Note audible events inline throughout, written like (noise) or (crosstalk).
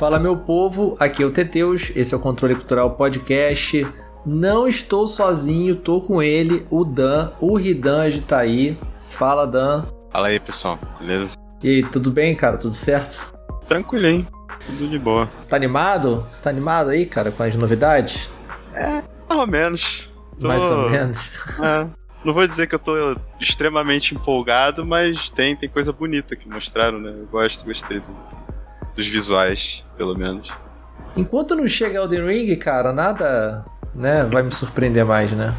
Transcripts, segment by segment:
Fala meu povo, aqui é o Teteus, esse é o Controle Cultural Podcast. Não estou sozinho, tô com ele, o Dan, o Ridan de aí. Fala Dan. Fala aí pessoal, beleza? E aí, tudo bem, cara? Tudo certo? Tranquilo, hein? Tudo de boa. Tá animado? Você tá animado aí, cara, com as novidades? É, mais ou menos. Tô... Mais ou menos. (laughs) É, não vou dizer que eu tô extremamente empolgado, mas tem, tem coisa bonita que mostraram, né? Eu gosto, gostei do, dos visuais, pelo menos. Enquanto não chega Elden Ring, cara, nada, né, vai me surpreender mais, né?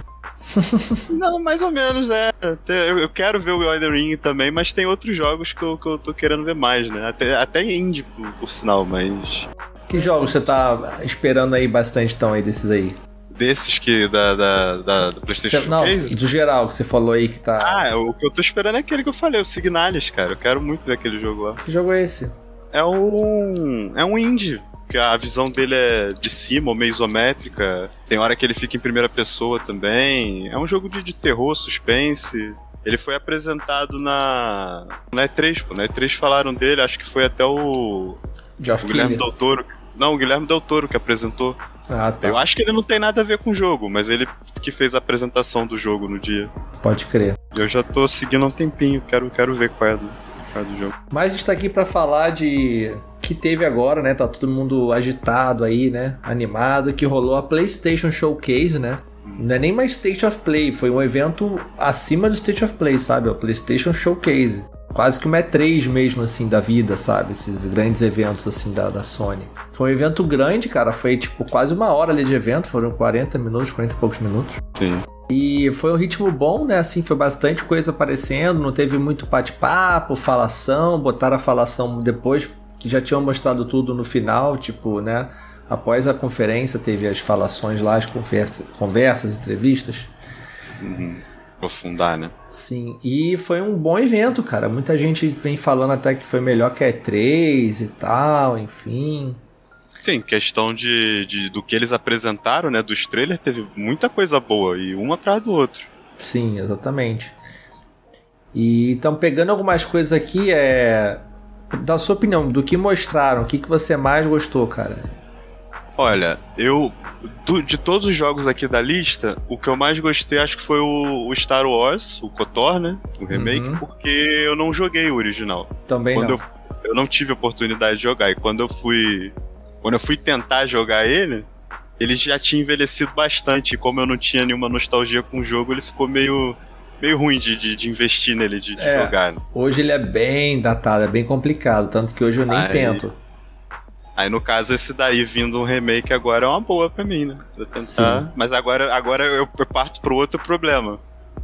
(laughs) Não, mais ou menos, né? Eu quero ver o Elden Ring também, mas tem outros jogos que eu, que eu tô querendo ver mais, né? Até, até indie, por, por sinal, mas. Que jogos você tá esperando aí bastante, então, aí desses aí? Desses que da, da, da do PlayStation Não, do geral que você falou aí que tá. Ah, o que eu tô esperando é aquele que eu falei, o Signalis, cara. Eu quero muito ver aquele jogo lá. Que jogo é esse? É um. É um indie porque a visão dele é de cima ou meio isométrica. Tem hora que ele fica em primeira pessoa também. É um jogo de, de terror, suspense. Ele foi apresentado na. Na E3, pô. Na E3 falaram dele, acho que foi até o. Geoff o Guilherme Del Toro. Não, o Guilherme Del Toro que apresentou. Ah, tá. Eu acho que ele não tem nada a ver com o jogo, mas ele que fez a apresentação do jogo no dia. Pode crer. Eu já tô seguindo um tempinho, quero, quero ver qual é é do jogo. Mas a gente tá aqui pra falar de que teve agora, né? Tá todo mundo agitado aí, né? Animado, que rolou a PlayStation Showcase, né? Não é nem mais State of Play, foi um evento acima do State of Play, sabe? O PlayStation Showcase. Quase que uma E3 mesmo, assim, da vida, sabe? Esses grandes eventos, assim, da, da Sony. Foi um evento grande, cara. Foi, tipo, quase uma hora ali de evento. Foram 40 minutos, 40 e poucos minutos. Sim. E foi um ritmo bom, né? Assim, foi bastante coisa aparecendo. Não teve muito bate-papo, falação. Botaram a falação depois que já tinham mostrado tudo no final, tipo, né? Após a conferência, teve as falações lá, as conversa, conversas, entrevistas. Uhum. Aprofundar, né? Sim, e foi um bom evento, cara. Muita gente vem falando até que foi melhor que a E3 e tal, enfim. Sim, questão de, de do que eles apresentaram, né? Dos trailers, teve muita coisa boa, e um atrás do outro. Sim, exatamente. E então, pegando algumas coisas aqui, é da sua opinião, do que mostraram, o que, que você mais gostou, cara? Olha, eu. Do, de todos os jogos aqui da lista, o que eu mais gostei acho que foi o, o Star Wars, o KOTOR, né? O remake, uhum. porque eu não joguei o original. Também quando não. Eu, eu não tive oportunidade de jogar. E quando eu fui. Quando eu fui tentar jogar ele, ele já tinha envelhecido bastante. E como eu não tinha nenhuma nostalgia com o jogo, ele ficou meio meio ruim de, de, de investir nele, de, de é, jogar. Hoje ele é bem datado, é bem complicado, tanto que hoje eu nem aí, tento. Aí no caso esse daí vindo um remake agora é uma boa pra mim, né? Pra tentar. Sim. Mas agora, agora eu, eu parto pro outro problema.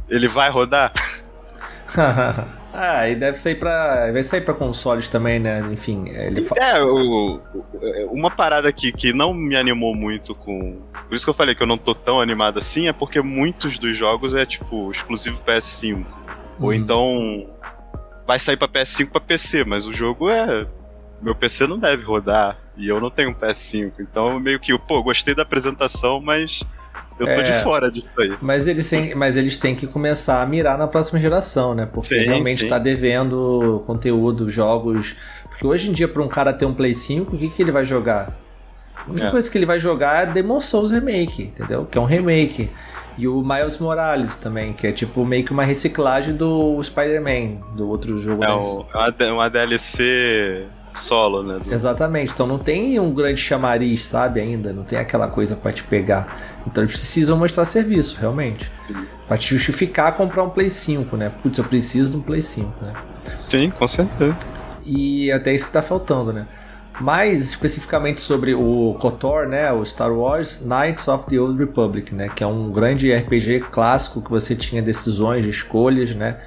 Ele vai rodar? (laughs) Ah, e deve sair pra. Vai sair pra consoles também, né? Enfim, ele É, o, uma parada que, que não me animou muito com. Por isso que eu falei que eu não tô tão animado assim, é porque muitos dos jogos é tipo exclusivo PS5. Uhum. Ou então. Vai sair pra PS5 pra PC, mas o jogo é. Meu PC não deve rodar. E eu não tenho um PS5. Então meio que, pô, gostei da apresentação, mas eu tô é, de fora disso aí. Mas eles, têm, mas eles têm que começar a mirar na próxima geração, né? Porque sim, realmente sim. tá devendo conteúdo, jogos. Porque hoje em dia, para um cara ter um Play 5, o que, que ele vai jogar? A única é. coisa que ele vai jogar é Demon Souls Remake, entendeu? Que é um remake. E o Miles Morales também, que é tipo meio que uma reciclagem do Spider-Man, do outro jogo. É, é uma DLC solo, né? Do... Exatamente. Então não tem um grande chamariz, sabe, ainda. Não tem aquela coisa para te pegar. Então eles precisam mostrar serviço, realmente. Uhum. Pra te justificar comprar um Play 5, né? Putz, eu preciso de um Play 5, né? Sim, com certeza. E até isso que tá faltando, né? Mais especificamente sobre o KOTOR, né, o Star Wars Knights of the Old Republic, né, que é um grande RPG clássico que você tinha decisões, escolhas, né,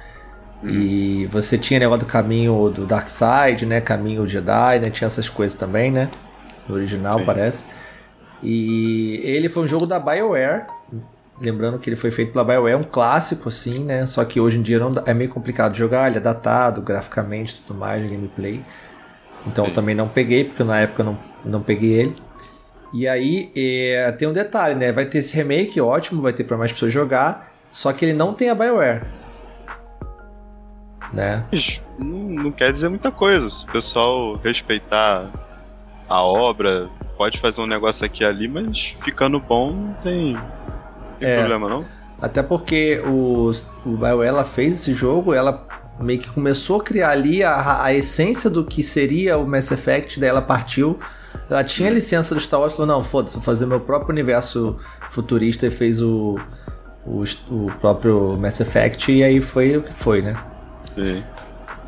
e você tinha negócio do caminho do Dark Side, né? Caminho Jedi, né? Tinha essas coisas também, né? No original, Sim. parece. E ele foi um jogo da BioWare. Lembrando que ele foi feito pela BioWare, um clássico, assim, né? Só que hoje em dia não, é meio complicado jogar, ele é datado graficamente tudo mais, gameplay. Então eu também não peguei, porque na época eu não, não peguei ele. E aí é, tem um detalhe, né? Vai ter esse remake, ótimo, vai ter para mais pessoas jogar. Só que ele não tem a BioWare né? Não, não quer dizer muita coisa. Se o pessoal respeitar a obra, pode fazer um negócio aqui e ali, mas ficando bom não tem, tem é, problema não. Até porque os, o BioWare ela fez esse jogo, ela meio que começou a criar ali a, a essência do que seria o Mass Effect, daí ela partiu. Ela tinha licença do Star Wars, falou, não, foda-se, vou fazer meu próprio universo futurista e fez o, o, o próprio Mass Effect e aí foi o que foi, né? Sim.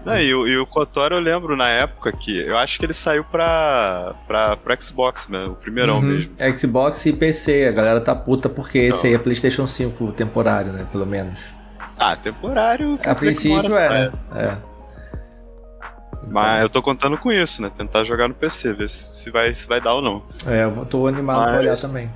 Não, e, o, e o KOTOR eu lembro na época que eu acho que ele saiu pra, pra, pra Xbox, né? O primeirão uhum. mesmo. Xbox e PC, a galera tá puta porque Não. esse aí é PlayStation 5 temporário, né? Pelo menos. Ah, temporário. A princípio é, né? É. Mas eu tô contando com isso, né? Tentar jogar no PC, ver se, se, vai, se vai dar ou não. É, eu tô animado Mas... pra olhar também.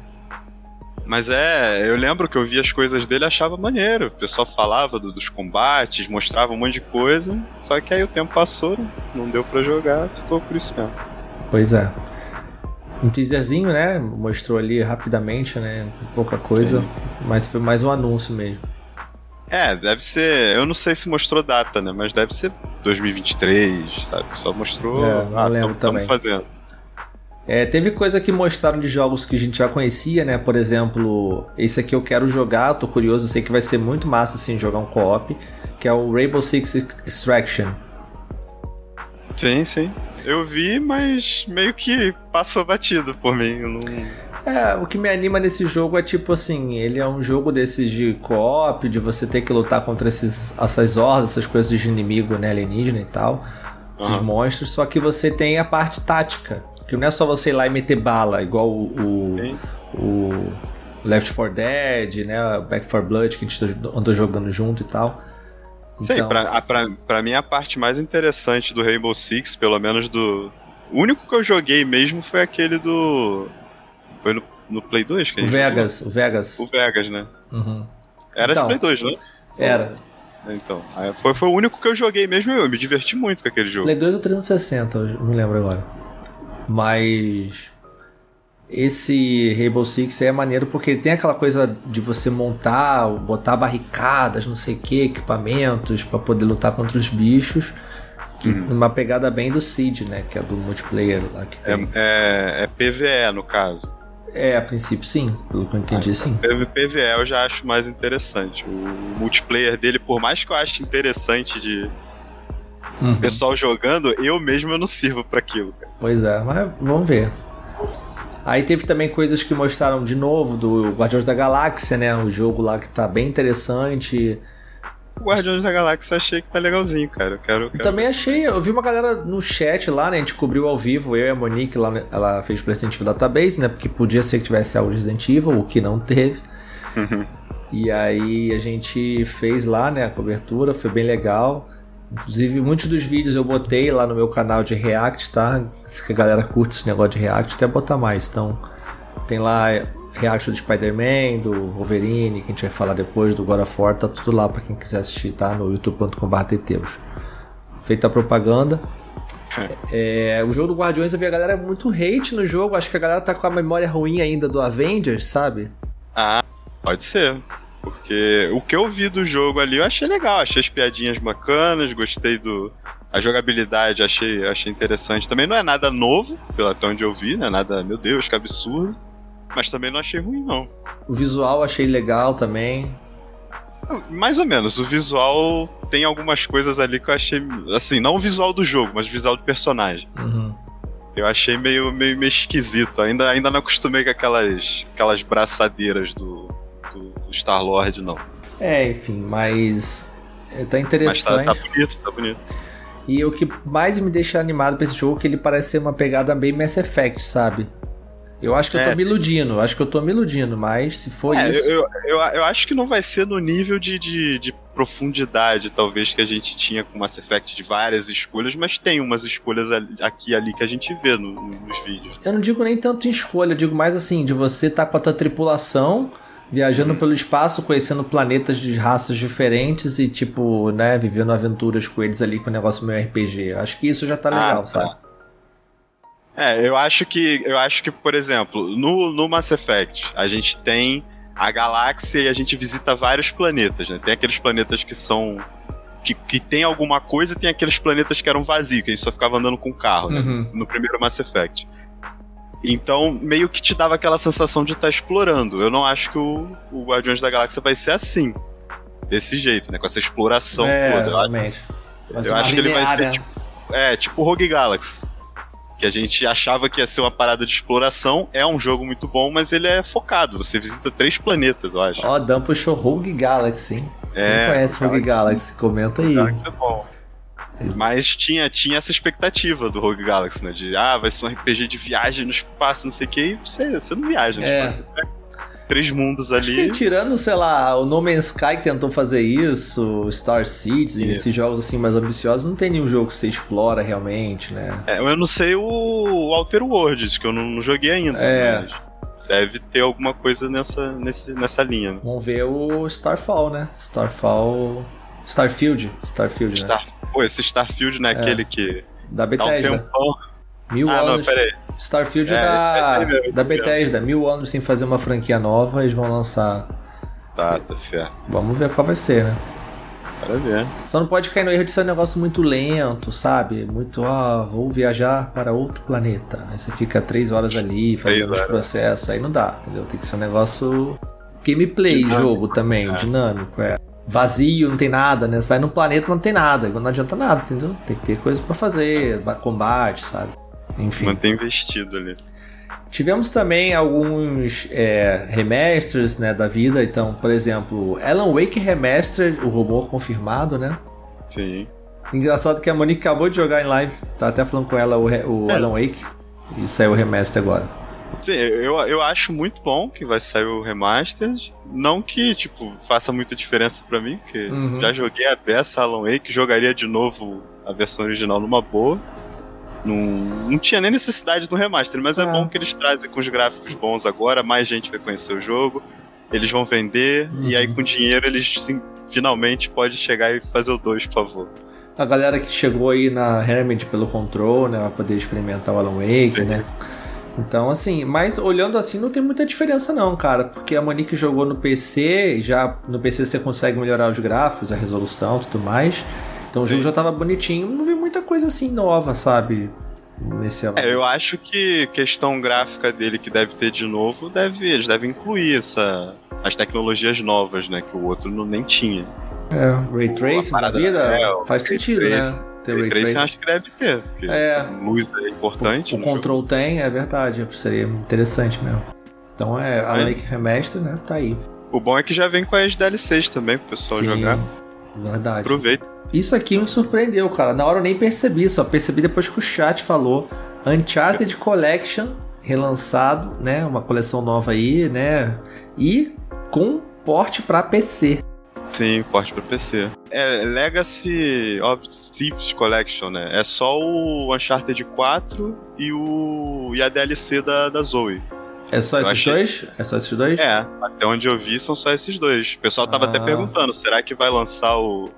Mas é, eu lembro que eu via as coisas dele e achava maneiro. O pessoal falava do, dos combates, mostrava um monte de coisa. Só que aí o tempo passou, não deu para jogar, ficou por isso mesmo. Pois é. Um teaserzinho, né? Mostrou ali rapidamente, né? Pouca coisa. Sim. Mas foi mais um anúncio mesmo. É, deve ser. Eu não sei se mostrou data, né? Mas deve ser 2023, sabe? Só mostrou. É, não ah, lembro tamo, também. Tamo fazendo. É, teve coisa que mostraram de jogos que a gente já conhecia, né? Por exemplo, esse aqui eu quero jogar, tô curioso, sei que vai ser muito massa assim jogar um co-op, que é o Rainbow Six Extraction. Sim, sim. Eu vi, mas meio que passou batido por mim. Não... É, o que me anima nesse jogo é tipo assim, ele é um jogo desses de co-op, de você ter que lutar contra esses, essas hordas, essas coisas de inimigo, né, alienígena e tal, esses uhum. monstros, só que você tem a parte tática. Que não é só você ir lá e meter bala, igual o, o, o Left 4 Dead, né? Back 4 Blood, que a gente andou jogando junto e tal. Então... Sim, pra, pra, pra mim a parte mais interessante do Rainbow Six, pelo menos do. O único que eu joguei mesmo foi aquele do. Foi no, no Play 2 que a gente O Vegas, jogou? o Vegas. O Vegas, né? Uhum. Era então, de Play 2, né? Era. Então, foi, foi o único que eu joguei mesmo eu me diverti muito com aquele jogo. Play 2 ou 360, eu não lembro agora. Mas esse Rainbow Six é maneiro porque ele tem aquela coisa de você montar, botar barricadas, não sei o que, equipamentos para poder lutar contra os bichos. Que, hum. Uma pegada bem do Seed, né? Que é do multiplayer lá que tem. É, é, é PVE no caso. É, a princípio sim, pelo que eu entendi, ah, sim. PVE eu já acho mais interessante. O multiplayer dele, por mais que eu ache interessante de, Uhum. O pessoal jogando, eu mesmo eu não sirvo para aquilo. Cara. Pois é, mas vamos ver. Aí teve também coisas que mostraram de novo do Guardiões da Galáxia, né? O jogo lá que tá bem interessante. O Guardiões da Galáxia eu achei que tá legalzinho, cara. Eu quero, eu quero... também achei, eu vi uma galera no chat lá, né? A gente cobriu ao vivo, eu e a Monique lá, ela fez o Resident Evil Database, né? Porque podia ser que tivesse algo Resident Evil, o que não teve. Uhum. E aí a gente fez lá, né, a cobertura, foi bem legal. Inclusive, muitos dos vídeos eu botei lá no meu canal de React, tá? Se a galera curte esse negócio de React, até botar mais. Então, tem lá React do Spider-Man, do Wolverine, que a gente vai falar depois, do God of War, tá tudo lá para quem quiser assistir, tá? No youtube.com.br Feita a propaganda. É, o jogo do Guardiões eu vi a galera muito hate no jogo. Acho que a galera tá com a memória ruim ainda do Avengers, sabe? Ah, pode ser. Porque o que eu vi do jogo ali eu achei legal, achei as piadinhas bacanas, gostei do. A jogabilidade achei, achei interessante. Também não é nada novo, pelo até onde eu vi, não é nada, meu Deus, que absurdo. Mas também não achei ruim, não. O visual achei legal também. Mais ou menos. O visual tem algumas coisas ali que eu achei. Assim, não o visual do jogo, mas o visual do personagem. Uhum. Eu achei meio, meio, meio esquisito. Ainda, ainda não acostumei com aquelas, aquelas braçadeiras do Star-Lord, não. É, enfim, mas. É, tá interessante. Mas tá, tá bonito, tá bonito. E o que mais me deixa animado pra esse jogo é que ele parece ser uma pegada bem Mass Effect, sabe? Eu acho que é. eu tô é. me iludindo, acho que eu tô me iludindo, mas se for é, isso. Eu, eu, eu, acho que não vai ser no nível de, de, de, profundidade, talvez, que a gente tinha com Mass Effect de várias escolhas, mas tem umas escolhas aqui e ali que a gente vê no, nos vídeos. Eu não digo nem tanto em escolha, eu digo mais assim, de você estar tá com a tua tripulação viajando pelo espaço, conhecendo planetas de raças diferentes e, tipo, né, vivendo aventuras com eles ali com o negócio meio RPG. Acho que isso já tá legal, ah, tá. sabe? É, eu acho que, eu acho que, por exemplo, no, no Mass Effect, a gente tem a galáxia e a gente visita vários planetas, né? Tem aqueles planetas que são. Que, que tem alguma coisa, tem aqueles planetas que eram vazios, que a gente só ficava andando com carro, né? Uhum. No primeiro Mass Effect. Então, meio que te dava aquela sensação de estar tá explorando. Eu não acho que o, o Guardiões da Galáxia vai ser assim. Desse jeito, né? Com essa exploração é, toda. Realmente. Eu, eu acho que ele vai ser tipo, é, tipo Rogue Galaxy. Que a gente achava que ia ser uma parada de exploração. É um jogo muito bom, mas ele é focado. Você visita três planetas, eu acho. Ó, oh, Dan puxou Rogue Galaxy, hein? É, Quem conhece Rogue Galaxy? Comenta aí. Galaxy é bom. Mas tinha, tinha essa expectativa do Rogue Galaxy, né? De, ah, vai ser um RPG de viagem no espaço, não sei o que, e você, você não viaja no é. espaço. Você pega três mundos ali. Que, tirando, sei lá, o No Man's Sky que tentou fazer isso, Star Citizen, esses jogos assim mais ambiciosos, não tem nenhum jogo que você explora realmente, né? É, eu não sei o Outer Worlds, que eu não, não joguei ainda. É. deve ter alguma coisa nessa, nesse, nessa linha. Né? Vamos ver o Starfall, né? Starfall. Starfield. Starfield, né? Pô, esse Starfield, né? É. Aquele que. Da Bethesda. Um tempão. Mil ah, anos. Não, peraí. Starfield é, da, mesmo, da Bethesda. Mil anos sem fazer uma franquia nova, eles vão lançar. Tá, tá certo. Vamos ver qual vai ser, né? Para ver. Só não pode cair no erro de ser um negócio muito lento, sabe? Muito, oh, vou viajar para outro planeta. Aí você fica três horas ali fazendo os processos. Aí não dá, entendeu? Tem que ser um negócio gameplay, dinâmico, jogo também, é. dinâmico, é vazio, não tem nada, né? Você vai num planeta não tem nada, não adianta nada, entendeu? Tem que ter coisa para fazer, combate, sabe? Enfim. Manter investido ali. Tivemos também alguns é, remasters né, da vida. Então, por exemplo, Alan Wake Remaster, o rumor confirmado, né? Sim. Engraçado que a Monique acabou de jogar em live. Tá até falando com ela o, o é. Alan Wake. E saiu o remaster agora. Sim, eu, eu acho muito bom que vai sair o Remastered. Não que, tipo, faça muita diferença para mim, porque uhum. já joguei a peça Alan Wake, jogaria de novo a versão original numa boa. Não, não tinha nem necessidade do remaster, mas é. é bom que eles trazem com os gráficos bons agora, mais gente vai conhecer o jogo, eles vão vender, uhum. e aí uhum. com dinheiro eles sim, finalmente pode chegar e fazer o 2, por favor. A galera que chegou aí na Hermit pelo Control, né, vai poder experimentar o Alan Wake, sim. né? Então, assim, mas olhando assim não tem muita diferença não, cara, porque a Monique jogou no PC, já no PC você consegue melhorar os gráficos, a resolução, tudo mais. Então o jogo já tava bonitinho, não vi muita coisa assim nova, sabe? Nesse é, eu acho que questão gráfica dele que deve ter de novo, deve, eles devem incluir essa, as tecnologias novas, né, que o outro não, nem tinha. É, Ray Tracing na vida é, faz sentido, né? Ter Ray, Ray Tracing. acho que deve ter, porque é, luz é importante. O, o Control jogo. tem, é verdade, seria interessante mesmo. Então é, a Lake Remaster, né, tá aí. O bom é que já vem com as DLCs também pro pessoal Sim, jogar. Verdade. Aproveita. Isso aqui me surpreendeu, cara. Na hora eu nem percebi, só percebi depois que o chat falou. Uncharted Collection relançado, né? Uma coleção nova aí, né? E com porte para PC. Sim, porte para PC. É Legacy of Thieves Collection, né? É só o Uncharted 4 e o e a DLC da, da Zoe. É só esses achei... dois? É só esses dois? É, até onde eu vi são só esses dois. O pessoal tava ah. até perguntando, será que vai lançar o,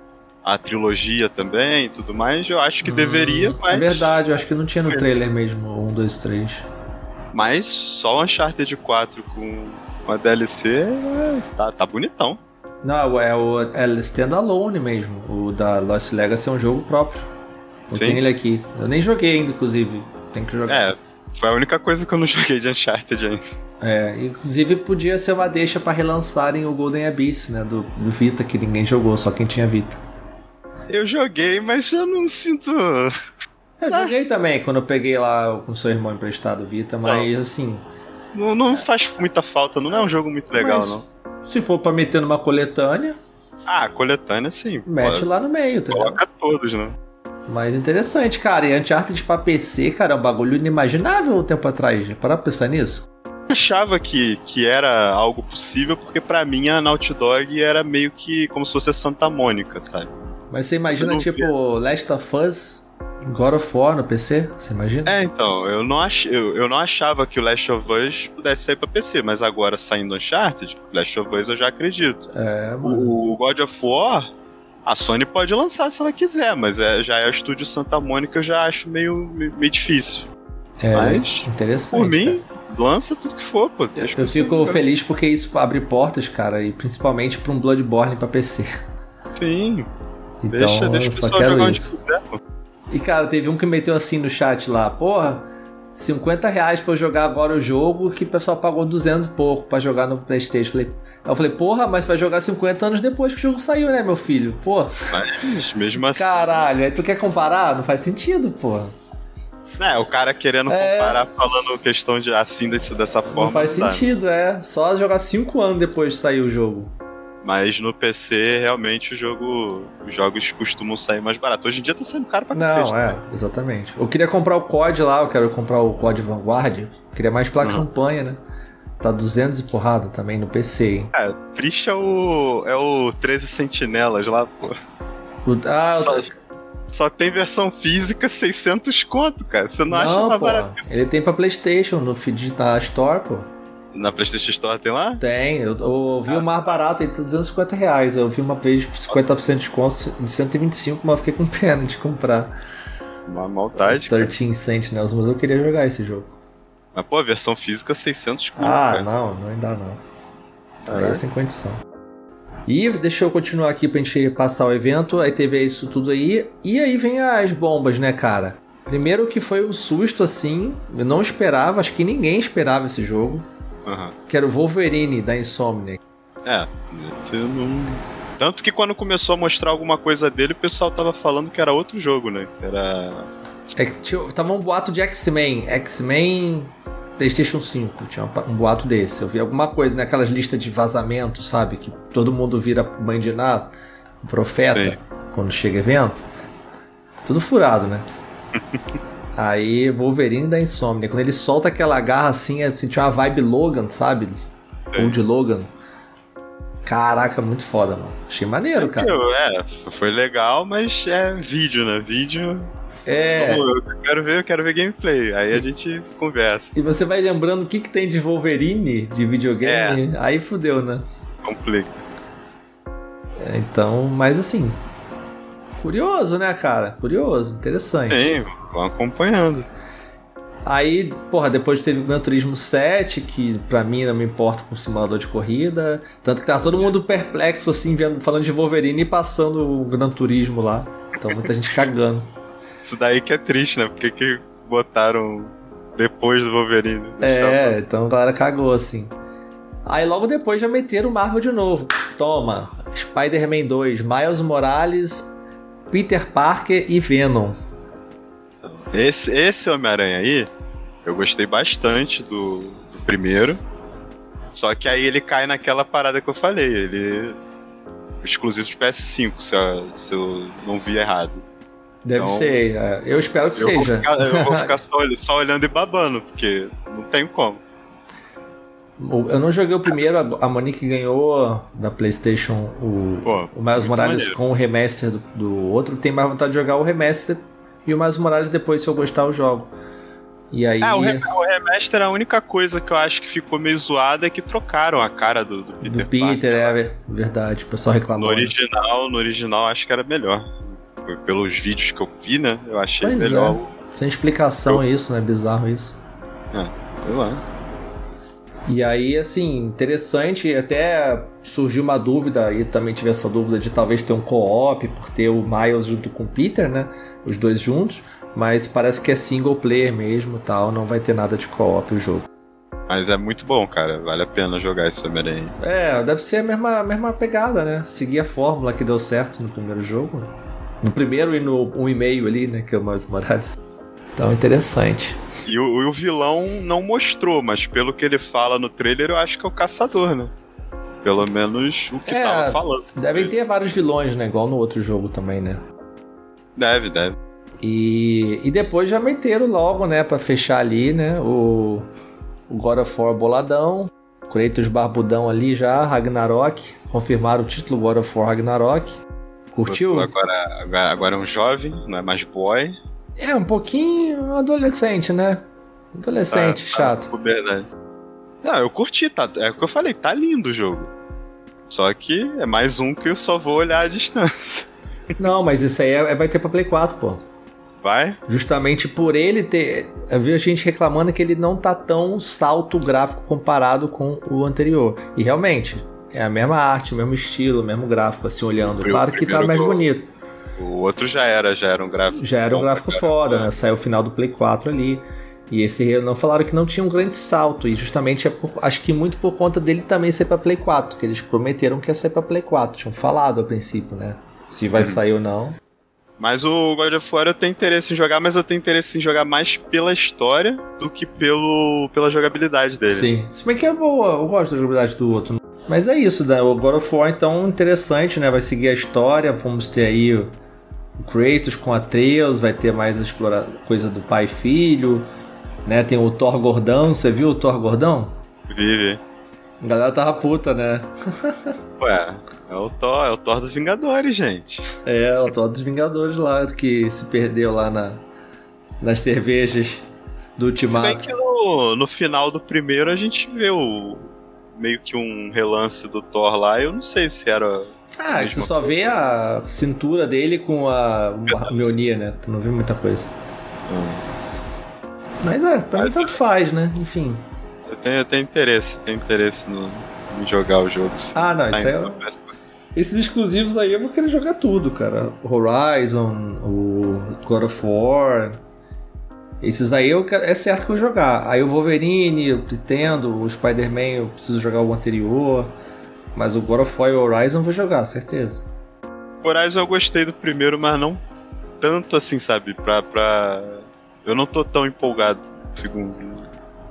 a trilogia também e tudo mais? Eu acho que hum, deveria, mas... É verdade, eu acho que não tinha no trailer mesmo, um, dois, três. Mas só o Uncharted 4 com a DLC tá, tá bonitão. Não, é o é standalone mesmo. O da Lost Legacy é um jogo próprio. Eu Sim. tenho ele aqui. Eu nem joguei ainda, inclusive. Tem que jogar. É, foi a única coisa que eu não (laughs) joguei de Uncharted ainda. É, inclusive podia ser uma deixa para relançarem o Golden Abyss, né? Do, do Vita, que ninguém jogou, só quem tinha Vita. Eu joguei, mas eu não sinto. Eu ah. joguei também quando eu peguei lá com seu irmão emprestado Vita, mas não. assim. Não, não faz muita falta, não é um jogo muito legal, mas, não. Se for pra meter numa coletânea. Ah, coletânea sim. Mete pode. lá no meio, tá Coloca todos, né? Mas interessante, cara. E Uncharted pra PC, cara, é um bagulho inimaginável um tempo atrás. Já para pensar nisso? Eu achava que, que era algo possível, porque para mim a Naughty Dog era meio que como se fosse Santa Mônica, sabe? Mas você imagina, tipo, via. Last of Us God of War no PC, você imagina? É, então, eu não, ach, eu, eu não achava que o Last of Us pudesse sair pra PC, mas agora saindo Uncharted, Last of Us eu já acredito. É, mano. O, o God of War, a Sony pode lançar se ela quiser, mas é, já é o estúdio Santa Mônica, eu já acho meio, meio, difícil. É, mas, interessante. Por mim, cara. lança tudo que for, pô. Eu, eu fico feliz porque isso abre portas, cara, e principalmente pra um Bloodborne pra PC. Sim. Então, deixa, deixa o pessoal jogar isso. onde quiser, pô. E, cara, teve um que meteu assim no chat lá, porra, 50 reais pra eu jogar agora o jogo que o pessoal pagou 200 e pouco pra jogar no Playstation. Falei, eu falei, porra, mas vai jogar 50 anos depois que o jogo saiu, né, meu filho? Pô. Mas mesmo assim. Caralho, aí tu quer comparar? Não faz sentido, porra. É, o cara querendo é... comparar falando questão de assim desse, dessa forma. Não faz sentido, é. Só jogar 5 anos depois de sair o jogo. Mas no PC, realmente, o jogo. Os jogos costumam sair mais barato. Hoje em dia tá saindo caro pra cacete. Não, é, exatamente. Eu queria comprar o COD lá, eu quero comprar o COD Vanguard. Eu queria mais pela uhum. campanha, né? Tá 200 e porrada também no PC, hein? É, triste é o. É o 13 Sentinelas lá, pô. O, ah, só, só tem versão física 600 conto, cara. Você não, não acha mais barato? Ele tem pra PlayStation no feed da Store, pô. Na PlayStation Store tem lá? Tem, eu, eu vi ah. o mais barato, ele tá 250 reais. Eu vi uma vez por 50% de desconto de 125, mas fiquei com pena de comprar. Uma maldade. 13 Sentinels, mas eu queria jogar esse jogo. Mas, pô, a versão física 600 conto. Ah, cara. não, não ainda não. Aí é sem condição. E deixa eu continuar aqui pra gente passar o evento. Aí teve isso tudo aí. E aí vem as bombas, né, cara? Primeiro que foi um susto assim. Eu não esperava, acho que ninguém esperava esse jogo. Uhum. Que era o Wolverine da Insomnia. É, não... Tanto que quando começou a mostrar alguma coisa dele, o pessoal tava falando que era outro jogo, né? Era. É tinha, tava um boato de X-Men. X-Men PlayStation 5. Tinha um boato desse. Eu vi alguma coisa naquelas listas de vazamento, sabe? Que todo mundo vira bandinar, um profeta, Sim. quando chega evento. Tudo furado, né? (laughs) Aí Wolverine da Insomnia. Quando ele solta aquela garra assim, eu senti uma vibe Logan, sabe? Ou de Logan. Caraca, muito foda, mano. Achei maneiro, cara. É, foi legal, mas é vídeo, né? Vídeo. É. eu quero ver, eu quero ver gameplay. Aí a gente conversa. E você vai lembrando o que, que tem de Wolverine de videogame, é. aí fudeu, né? Complica. É, então, mas assim. Curioso, né, cara? Curioso, interessante. Sim, vão acompanhando. Aí, porra, depois teve o Gran Turismo 7, que pra mim não me importa com o simulador de corrida. Tanto que tá todo mundo perplexo, assim, vendo, falando de Wolverine e passando o Gran Turismo lá. Então muita gente cagando. (laughs) Isso daí que é triste, né? Porque que botaram depois do Wolverine? É, então a galera cagou, assim. Aí logo depois já meteram o Marvel de novo. Toma, Spider-Man 2, Miles Morales, Peter Parker e Venom. Esse, esse Homem-Aranha aí, eu gostei bastante do, do, primeiro. Só que aí ele cai naquela parada que eu falei. Ele. Exclusivo de PS5, se eu, se eu não vi errado. Deve então, ser, é. eu espero que eu seja. Vou ficar, eu vou ficar (laughs) só, só olhando e babando, porque não tem como. Eu não joguei o primeiro, a Monique ganhou da PlayStation o, Pô, o Miles Morales maneiro. com o remaster do, do, outro. Tem mais vontade de jogar o remaster e o Miles Morales depois, se eu gostar, eu jogo. E aí. É, o, remaster, a única coisa que eu acho que ficou meio zoada é que trocaram a cara do, do Peter. Do Peter, é verdade. O pessoal reclamou. No né? original, no original acho que era melhor. Pelos vídeos que eu vi, né? Eu achei pois melhor. É. Sem explicação eu... isso, né? Bizarro isso. É, sei lá. E aí, assim, interessante, até surgiu uma dúvida, e também tive essa dúvida de talvez ter um co-op, por ter o Miles junto com o Peter, né? Os dois juntos, mas parece que é single player mesmo tal, não vai ter nada de co-op o jogo. Mas é muito bom, cara, vale a pena jogar esse Homem-Aranha. É, deve ser a mesma, a mesma pegada, né? Seguir a fórmula que deu certo no primeiro jogo. No primeiro e no um e meio ali, né? Que é o Miles Morales. Então, interessante. E o, o, vilão não mostrou, mas pelo que ele fala no trailer, eu acho que é o caçador, né? Pelo menos o que é, tava falando. Devem ter vários vilões, né? Igual no outro jogo também, né? Deve, deve. E, e depois já meteram logo, né? Pra fechar ali, né? O, o God of War boladão. Kratos barbudão ali já, Ragnarok. Confirmaram o título God of War Ragnarok. Curtiu? Agora, agora, agora é um jovem, não é mais boy. É, um pouquinho adolescente, né? Adolescente, tá, chato. Tá, verdade. Não, eu curti, tá, é o que eu falei, tá lindo o jogo. Só que é mais um que eu só vou olhar à distância. (laughs) Não, mas isso aí é, vai ter pra Play 4, pô. Vai? Justamente por ele ter. Eu vi a gente reclamando que ele não tá tão salto gráfico comparado com o anterior. E realmente, é a mesma arte, o mesmo estilo, o mesmo gráfico, assim, olhando. Claro que tá mais bonito. O outro já era, já era um gráfico. Já era um gráfico foda, né? Saiu o final do Play 4 ali. E esse não falaram que não tinha um grande salto, e justamente é por, acho que muito por conta dele também sair pra Play 4, que eles prometeram que ia sair pra Play 4, tinham falado a princípio, né? Se vai uhum. sair ou não. Mas o God of War eu tenho interesse em jogar, mas eu tenho interesse em jogar mais pela história do que pelo, pela jogabilidade dele. Sim, se bem que é boa, eu gosto da jogabilidade do outro. Mas é isso, né? o God of War então interessante, né? Vai seguir a história, vamos ter aí o Kratos com Atreus, vai ter mais a explorar coisa do pai e filho, né? Tem o Thor gordão, você viu o Thor gordão? Vive. A galera tava puta, né? (laughs) Ué, é o Thor, é o Thor dos Vingadores, gente. É, é o Thor dos Vingadores lá, que se perdeu lá na, nas cervejas do Ultimato. Se bem que no, no final do primeiro a gente vê o meio que um relance do Thor lá, eu não sei se era. Ah, você só vê a cintura dele com a, a Mjolnir, né? Tu não vê muita coisa. Hum. Mas é, pra Mas mim tanto faz, né? Enfim. Eu tenho, eu tenho interesse, tenho interesse no, em jogar os jogos. Ah, não, isso é. Esses exclusivos aí eu vou querer jogar tudo, cara. Horizon, o God of War. Esses aí eu quero, é certo que eu vou jogar. Aí o Wolverine, eu pretendo, o Spider-Man eu preciso jogar o anterior. Mas o God of War e o Horizon eu vou jogar, certeza. Horizon eu gostei do primeiro, mas não tanto assim, sabe? Pra, pra... Eu não tô tão empolgado segundo.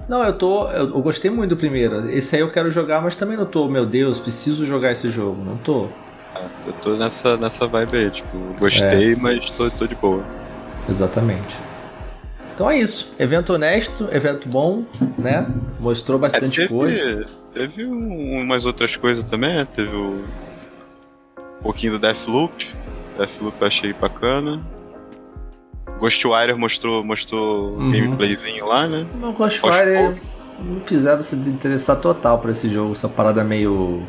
Não, eu tô. Eu, eu, gostei muito do primeiro. Esse aí eu quero jogar, mas também não tô, meu Deus, preciso jogar esse jogo. Não tô. Ah, eu tô nessa, nessa vibe aí, tipo, gostei, é. mas tô, tô de boa. Exatamente. Então é isso. Evento honesto, evento bom, né? Mostrou é, bastante é, teve, coisa. Teve umas outras coisas também, né? Teve o... um pouquinho do Deathloop. Deathloop eu achei bacana. Ghostwire mostrou, mostrou uhum. gameplayzinho lá, né? O Ghostwire não fizeram se interessar total pra esse jogo, essa parada meio.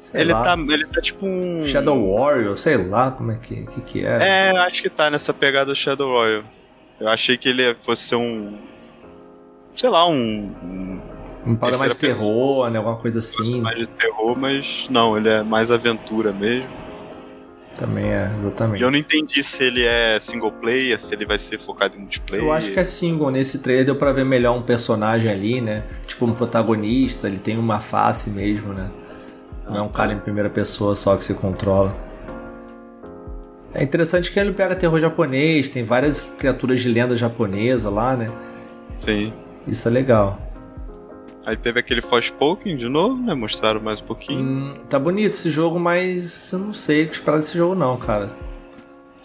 Sei ele lá. tá, ele tá tipo um. Shadow Warrior, sei lá como é que, que, que é. É, acho que tá nessa pegada Shadow Warrior. Eu achei que ele fosse ser um. Sei lá, um. Um, um parada mais de terror, né? Alguma coisa assim. Mais de terror, mas não, ele é mais aventura mesmo. Também é, exatamente. E eu não entendi se ele é single player, se ele vai ser focado em multiplayer. Eu acho que é single. Nesse trailer deu pra ver melhor um personagem ali, né? Tipo um protagonista, ele tem uma face mesmo, né? Não é um cara em primeira pessoa só que se controla. É interessante que ele pega terror japonês, tem várias criaturas de lenda japonesa lá, né? Sim. Isso é legal. Aí teve aquele Forspoken de novo, né? Mostraram mais um pouquinho. Hum, tá bonito esse jogo, mas eu não sei o que esperar desse jogo não, cara.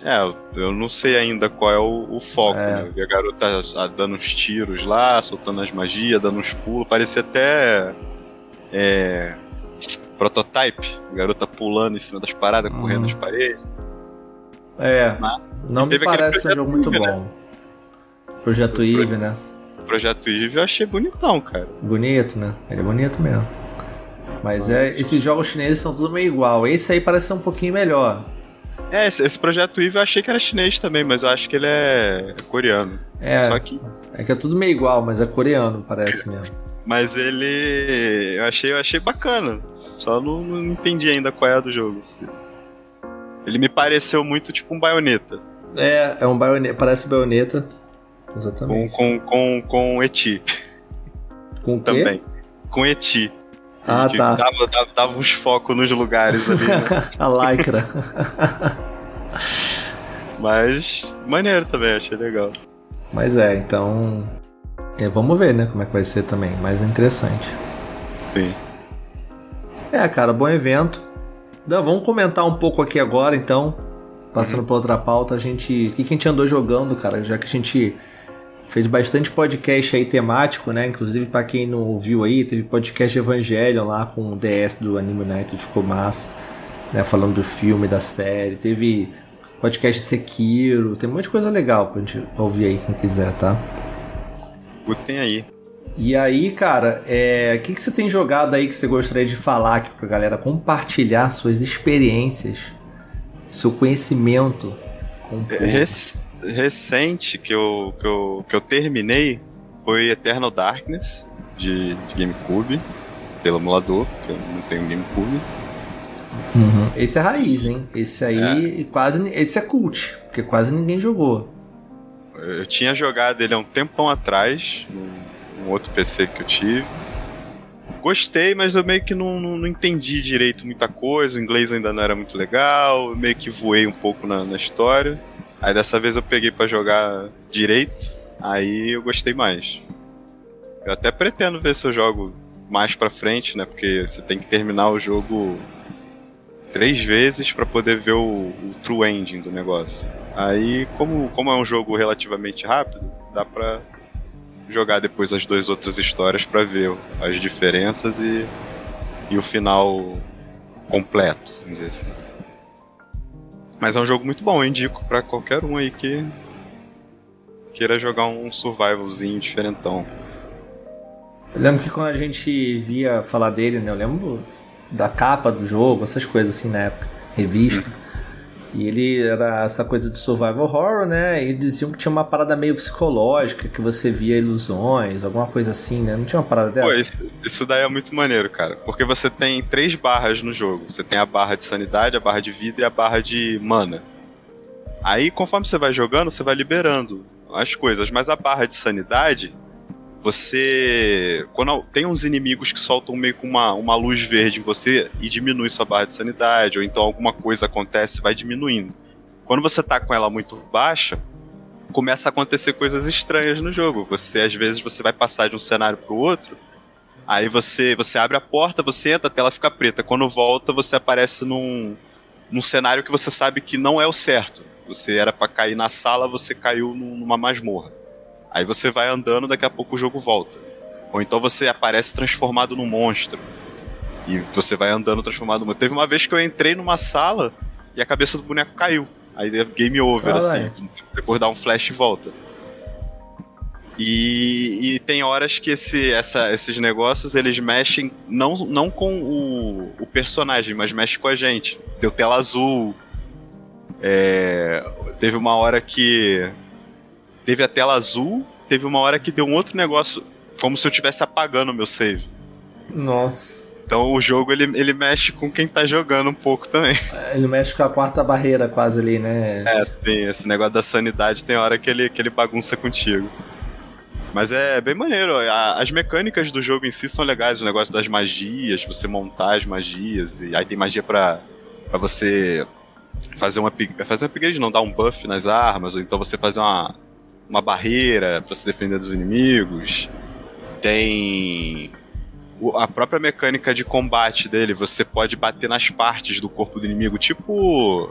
É, eu não sei ainda qual é o, o foco, é. né? a garota ah, dando uns tiros lá, soltando as magias, dando uns pulos, parecia até. É. Prototype, a garota pulando em cima das paradas, uhum. correndo nas paredes. É, Mas, não me parece ser um jogo muito né? bom. Projeto Eve, né? Projeto Eve eu achei bonitão, cara. Bonito, né? Ele é bonito mesmo. Mas é, esses jogos chineses são tudo meio igual. Esse aí parece ser um pouquinho melhor. É, esse, esse projeto Eve eu achei que era chinês também, mas eu acho que ele é coreano. É. Só que. É que é tudo meio igual, mas é coreano, parece mesmo. mas ele. Eu achei, eu achei bacana. Só não, não entendi ainda qual é a do jogo. Ele me pareceu muito tipo um baioneta. É, é um baioneta. Parece baioneta. Exatamente. Com, com, com, com Eti. Com o quê? Também. Com Eti. Ah, tá. Dava, dava, dava, uns focos nos lugares ali. Né? (laughs) a lycra. (laughs) Mas maneiro também, achei legal. Mas é, então. É, vamos ver, né, como é que vai ser também. Mais interessante. Sim. É, cara, bom evento. Vamos comentar um pouco aqui agora, então. Passando uhum. para outra pauta, a gente. O que, que a gente andou jogando, cara? Já que a gente fez bastante podcast aí temático, né? Inclusive, para quem não ouviu aí, teve podcast Evangelho lá com o DS do Anime United, ficou massa, né? Falando do filme, da série. Teve podcast Sekiro, tem um monte de coisa legal pra gente ouvir aí, quem quiser, tá? Tem aí. E aí, cara, é, o que, que você tem jogado aí que você gostaria de falar aqui com a galera? Compartilhar suas experiências, seu conhecimento com o é, povo recente que eu, que eu, que eu terminei foi Eternal Darkness, de, de GameCube, pelo emulador, porque eu não tenho GameCube. Uhum. Esse é raiz, hein? Esse aí é. quase. Esse é cult, porque quase ninguém jogou. eu tinha jogado ele há um tempão atrás, num, num outro PC que eu tive. Gostei, mas eu meio que não, não, não, entendi direito muita coisa, o inglês ainda não era muito legal, eu meio que voei um pouco na, na história. Aí dessa vez eu peguei para jogar direito, aí eu gostei mais. Eu até pretendo ver se eu jogo mais pra frente, né? Porque você tem que terminar o jogo três vezes para poder ver o, o, true ending do negócio. Aí, como, como é um jogo relativamente rápido, dá pra jogar depois as duas outras histórias para ver as diferenças e, e o final completo, vamos dizer assim. Mas é um jogo muito bom, eu indico para qualquer um aí que queira jogar um survivalzinho diferentão. Eu lembro que quando a gente via falar dele, né? Eu lembro da capa do jogo, essas coisas assim na época, revista. E ele era essa coisa de survival horror, né? E diziam que tinha uma parada meio psicológica, que você via ilusões, alguma coisa assim, né? Não tinha uma parada dessa? Pô, isso, isso daí é muito maneiro, cara. Porque você tem três barras no jogo. Você tem a barra de sanidade, a barra de vida e a barra de mana. Aí, conforme você vai jogando, você vai liberando as coisas. Mas a barra de sanidade, você. Quando tem uns inimigos que soltam meio com uma, uma luz verde em você e diminui sua barra de sanidade, ou então alguma coisa acontece vai diminuindo. Quando você tá com ela muito baixa, começa a acontecer coisas estranhas no jogo. Você, às vezes, você vai passar de um cenário pro outro, aí você, você abre a porta, você entra, a tela fica preta. Quando volta, você aparece num, num cenário que você sabe que não é o certo. Você era para cair na sala, você caiu numa masmorra. Aí você vai andando, daqui a pouco o jogo volta. Ou então você aparece transformado num monstro. E você vai andando transformado num monstro. Teve uma vez que eu entrei numa sala e a cabeça do boneco caiu. Aí é game over, ah, assim. Depois dá um flash e volta. E, e, tem horas que esse, essa, esses negócios eles mexem não, não com o, o, personagem, mas mexem com a gente. Deu tela azul. É, teve uma hora que teve a tela azul, teve uma hora que deu um outro negócio, como se eu estivesse apagando o meu save. Nossa. Então o jogo ele, ele mexe com quem tá jogando um pouco também. (laughs) Ele mexe com a quarta barreira quase ali, né? É, sim, esse negócio da sanidade tem hora que ele, que ele bagunça contigo. Mas é bem maneiro. As mecânicas do jogo em si são legais. O negócio das magias, você montar as magias. E aí tem magia pra, pra você fazer uma fazer um upgrade, não dar um buff nas armas, ou então você fazer uma, uma barreira para se defender dos inimigos. Tem a própria mecânica de combate dele, você pode bater nas partes do corpo do inimigo, tipo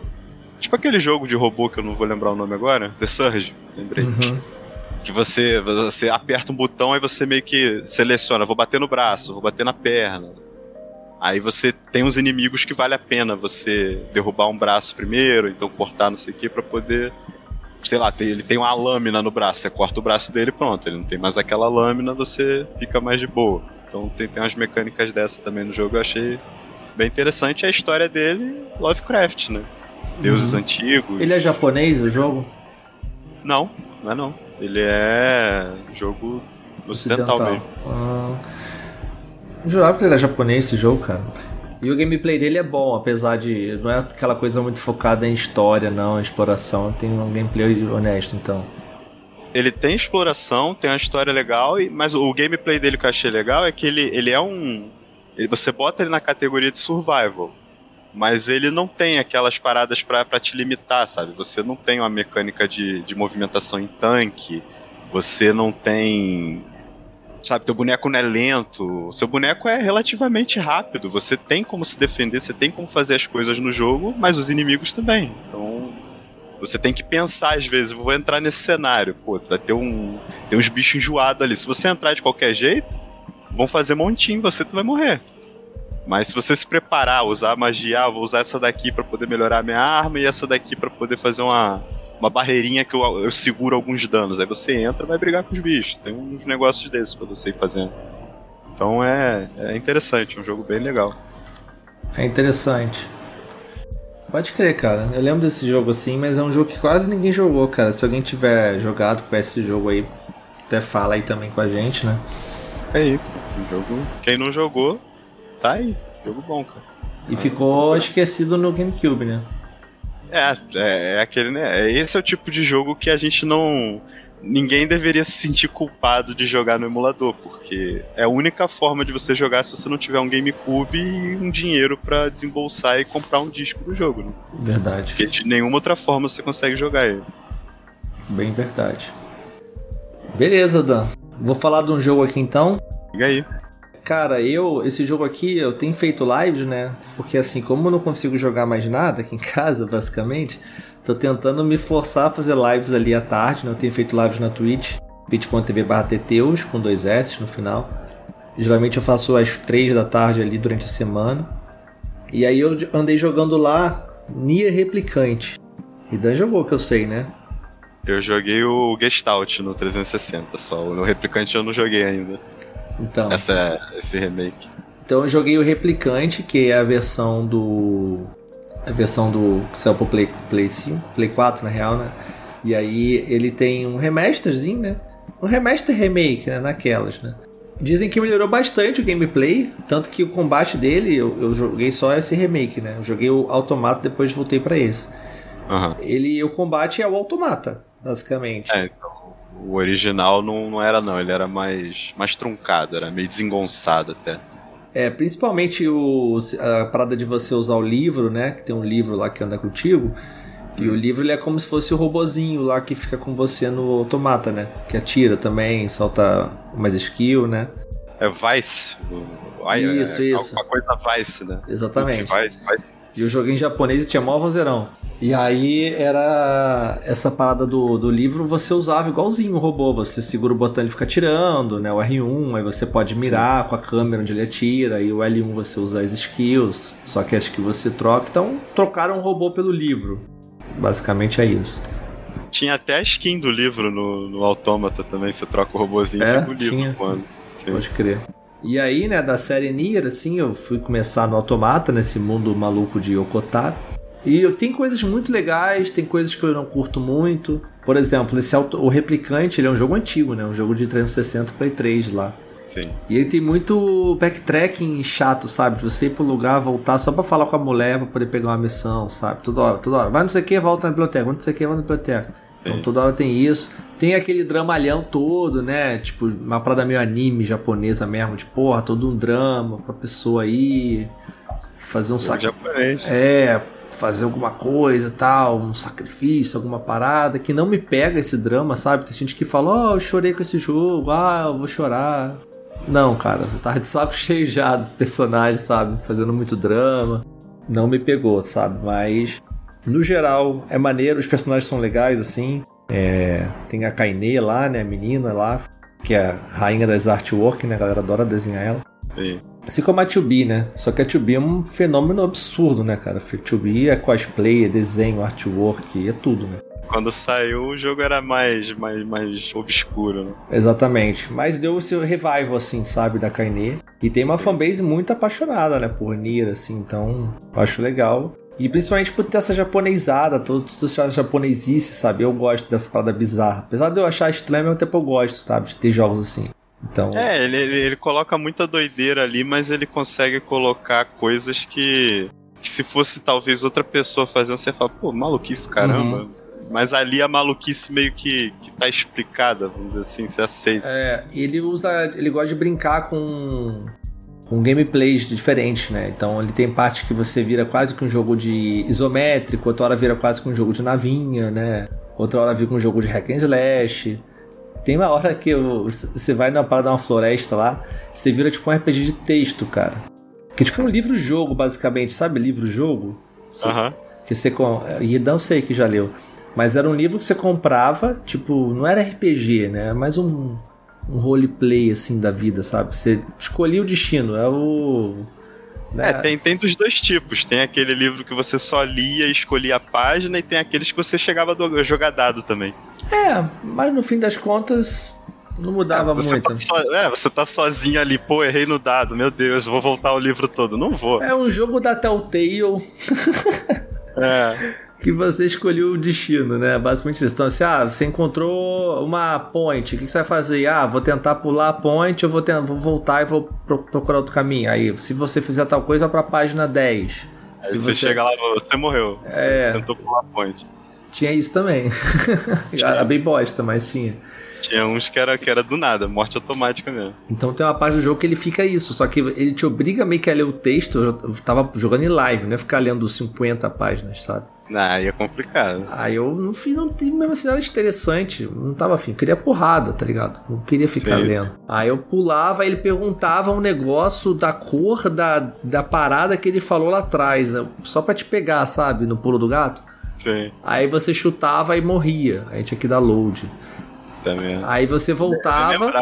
tipo aquele jogo de robô que eu não vou lembrar o nome agora, The Surge, lembrei. Uhum. Que você você aperta um botão e você meio que seleciona, vou bater no braço, vou bater na perna. Aí você tem uns inimigos que vale a pena você derrubar um braço primeiro, então cortar não sei o que para poder sei lá, ele tem uma lâmina no braço, você corta o braço dele pronto, ele não tem mais aquela lâmina, você fica mais de boa. Então tem, tem umas mecânicas dessa também no jogo, eu achei bem interessante. A história dele, Lovecraft, né? Deuses uhum. antigos. Ele é japonês, o jogo? Não, não é não. Ele é jogo ocidental, ocidental. mesmo. Ah, jurava que ele era japonês esse jogo, cara. E o gameplay dele é bom, apesar de. Não é aquela coisa muito focada em história, não, em exploração. Tem um gameplay honesto, então. Ele tem exploração, tem uma história legal, mas o gameplay dele que eu achei legal é que ele, ele é um. Você bota ele na categoria de survival. Mas ele não tem aquelas paradas para te limitar, sabe? Você não tem uma mecânica de, de movimentação em tanque, você não tem sabe? Teu boneco não é lento, seu boneco é relativamente rápido. Você tem como se defender, você tem como fazer as coisas no jogo, mas os inimigos também. Então, você tem que pensar às vezes, vou entrar nesse cenário, pô, vai ter um tem uns bichos enjoados ali. Se você entrar de qualquer jeito, vão fazer montinho, você tu vai morrer. Mas se você se preparar, usar magia, ah, vou usar essa daqui para poder melhorar a minha arma e essa daqui para poder fazer uma uma barreirinha que eu, eu, seguro alguns danos. Aí você entra e vai brigar com os bichos. Tem uns negócios desses pra você ir fazendo. Então é, é interessante, um jogo bem legal. É interessante. Pode crer, cara. Eu lembro desse jogo assim, mas é um jogo que quase ninguém jogou, cara. Se alguém tiver jogado com esse jogo aí, até fala aí também com a gente, né? É aí, um jogo. Quem não jogou, tá aí. Jogo bom, cara. E ficou esquecido no GameCube, né? É, é, é aquele, né? Esse é o tipo de jogo que a gente não ninguém deveria se sentir culpado de jogar no emulador, porque é a única forma de você jogar se você não tiver um GameCube e um dinheiro para desembolsar e comprar um disco do jogo. Né? Verdade. Porque de nenhuma outra forma você consegue jogar ele. Bem verdade. Beleza, Dan. Vou falar de um jogo aqui então. Liga aí. Cara, eu, esse jogo aqui, eu tenho feito lives, né? Porque assim, como eu não consigo jogar mais nada aqui em casa, basicamente, Tô tentando me forçar a fazer lives ali à tarde, né? Eu tenho feito lives na Twitch, twitch.tv Teteus, com dois S no final. Geralmente eu faço às três da tarde ali durante a semana. E aí eu andei jogando lá Nier Replicante. Ridan jogou, que eu sei, né? Eu joguei o Gestalt no 360 só. O Replicante eu não joguei ainda. Então. Essa, é, esse remake. Então eu joguei o Replicante, que é a versão do a versão do que saiu pro Play, Play 5, Play 4 na real, né? E aí ele tem um remasterzinho, né? Um remaster remake, né? Naquelas, né? Dizem que melhorou bastante o gameplay, tanto que o combate dele, eu, eu joguei só esse remake, né? Eu joguei o Automata, depois voltei para esse. Uhum. Ele, o combate é o Automata, basicamente. É, o original não, não era não, ele era mais, mais truncado, era meio desengonçado até. É, principalmente o, a parada de você usar o livro, né? Que tem um livro lá que anda contigo. E o livro ele é como se fosse o robozinho lá que fica com você no automata, né? Que atira também, solta mais skill, né? É Vice. Isso, é, isso. Uma coisa Vice, né? Exatamente. Vice, Vice. E eu joguei em japonês e tinha mó vozeirão. E aí era essa parada do, do livro, você usava igualzinho o robô. Você segura o botão e ele fica atirando, né? O R1, aí você pode mirar com a câmera onde ele atira, e o L1 você usa as skills. Só que acho que você troca. Então trocaram o robô pelo livro. Basicamente é isso. Tinha até a skin do livro no, no Autômata também, você troca o robôzinho é, o livro quando. Sim. Pode crer. E aí, né, da série Nier, assim, eu fui começar no Automata, nesse mundo maluco de Okotaro. E tem coisas muito legais, tem coisas que eu não curto muito. Por exemplo, esse auto, o Replicante, ele é um jogo antigo, né? Um jogo de 360 Play 3 lá. Sim. E ele tem muito backtracking chato, sabe? De você ir pro lugar, voltar só pra falar com a mulher, pra poder pegar uma missão, sabe? Toda hora, toda hora. Vai não sei o que, volta na biblioteca. Vai não sei o que, vai na biblioteca. Então toda hora tem isso. Tem aquele dramalhão todo, né? Tipo, uma parada meio anime japonesa mesmo. De porra, todo um drama pra pessoa aí. Fazer um saco. Japonês. É, fazer alguma coisa tal, um sacrifício, alguma parada, que não me pega esse drama, sabe? Tem gente que fala, ó, oh, eu chorei com esse jogo, ah, eu vou chorar. Não, cara, eu tava de saco (laughs) cheio já dos personagens, sabe? Fazendo muito drama. Não me pegou, sabe? Mas, no geral, é maneiro, os personagens são legais, assim. É, tem a Kaine lá, né? A menina lá, que é a rainha das artwork, né? A galera adora desenhar ela. Sim. Assim como a 2B, né? Só que a 2B é um fenômeno absurdo, né, cara? A 2B é cosplay, é desenho, artwork, é tudo, né? Quando saiu, o jogo era mais, mais, mais obscuro, né? Exatamente. Mas deu esse revival, assim, sabe, da Kaine. E tem uma fanbase muito apaixonada, né, por Nier, assim, então acho legal. E principalmente por ter essa japonesada, tudo essa japonesice, sabe? Eu gosto dessa parada bizarra. Apesar de eu achar estranho, ao mesmo tempo eu gosto, sabe? De ter jogos assim. Então... É, ele, ele, ele, coloca muita doideira ali, mas ele consegue colocar coisas que, que se fosse talvez outra pessoa fazendo, você fala, pô, maluquice, caramba. Uhum. Mas ali a maluquice meio que, que tá explicada, vamos dizer assim, você aceita. É, ele usa. Ele gosta de brincar com. Com gameplays diferentes, né? Então ele tem parte que você vira quase que um jogo de isométrico, outra hora vira quase que um jogo de navinha, né? Outra hora vira um jogo de hack and slash. Tem uma hora que você vai na parada uma floresta lá, você vira tipo um RPG de texto, cara. Que é tipo um livro-jogo, basicamente, sabe? Livro-jogo. Aham. Que você. E não sei que já leu. Mas era um livro que você comprava, tipo, não era RPG, né? Mas um, um roleplay, assim, da vida, sabe? Você escolhia o destino, é o. Né? É, tem, tem dos dois tipos. Tem aquele livro que você só lia e escolhia a página, e tem aqueles que você chegava a jogar dado também. É, mas no fim das contas não mudava é, muito. Tá so, é, você tá sozinho ali, pô, errei no dado, meu Deus, vou voltar o livro todo. Não vou. É um jogo da Telltale. é. (laughs) Que você escolheu o destino, né? Basicamente isso. Então, assim, ah, você encontrou uma ponte, o que, você vai fazer? Ah, vou tentar pular a ponte, eu vou, tentar, vou voltar e vou procurar outro caminho. Aí, se você fizer tal coisa, para página 10 Aí Se você, você chega lá, você morreu. É. Você tentou pular a ponte. Tinha isso também. (laughs) Era bem bosta, mas tinha. Tinha uns que era, que era do nada, morte automática mesmo. Então tem uma parte do jogo que ele fica isso, só que ele te obriga meio que a ler o texto. Eu tava jogando em live, né? Ficar lendo 50 páginas, sabe? Ah, aí é complicado. Aí eu não fiz, não tive mesmo assim nada interessante. Não tava afim. Eu queria porrada, tá ligado? Não queria ficar Sim. lendo. Aí eu pulava, ele perguntava um negócio da cor da, da parada que ele falou lá atrás. Só pra te pegar, sabe? No pulo do gato. Sim. Aí você chutava e morria. Aí tinha que dar load. Também. Aí você voltava.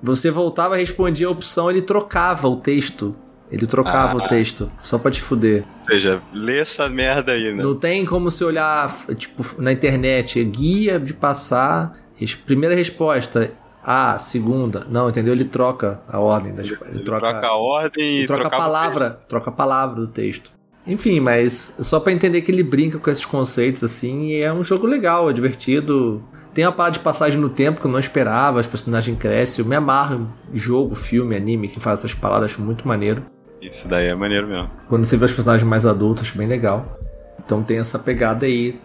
Você voltava, respondia a opção, ele trocava o texto. Ele trocava ah, o texto, só pra te fuder. Ou seja, lê essa merda aí, né? Não tem como você olhar, tipo, na internet, guia de passar, primeira resposta, A, segunda. Não, entendeu? Ele troca a ordem. Das, ele, ele troca, troca, a ordem e troca a palavra. Troca a palavra do texto. Enfim, mas só para entender que ele brinca com esses conceitos assim, e é um jogo legal, é divertido. Tem uma parada de passagem no tempo que eu não esperava, os personagens crescem. Eu me amarro em jogo, filme, anime que faz essas paradas, acho muito maneiro. Isso daí é maneiro mesmo. Quando você vê os personagens mais adultos, acho bem legal. Então tem essa pegada aí.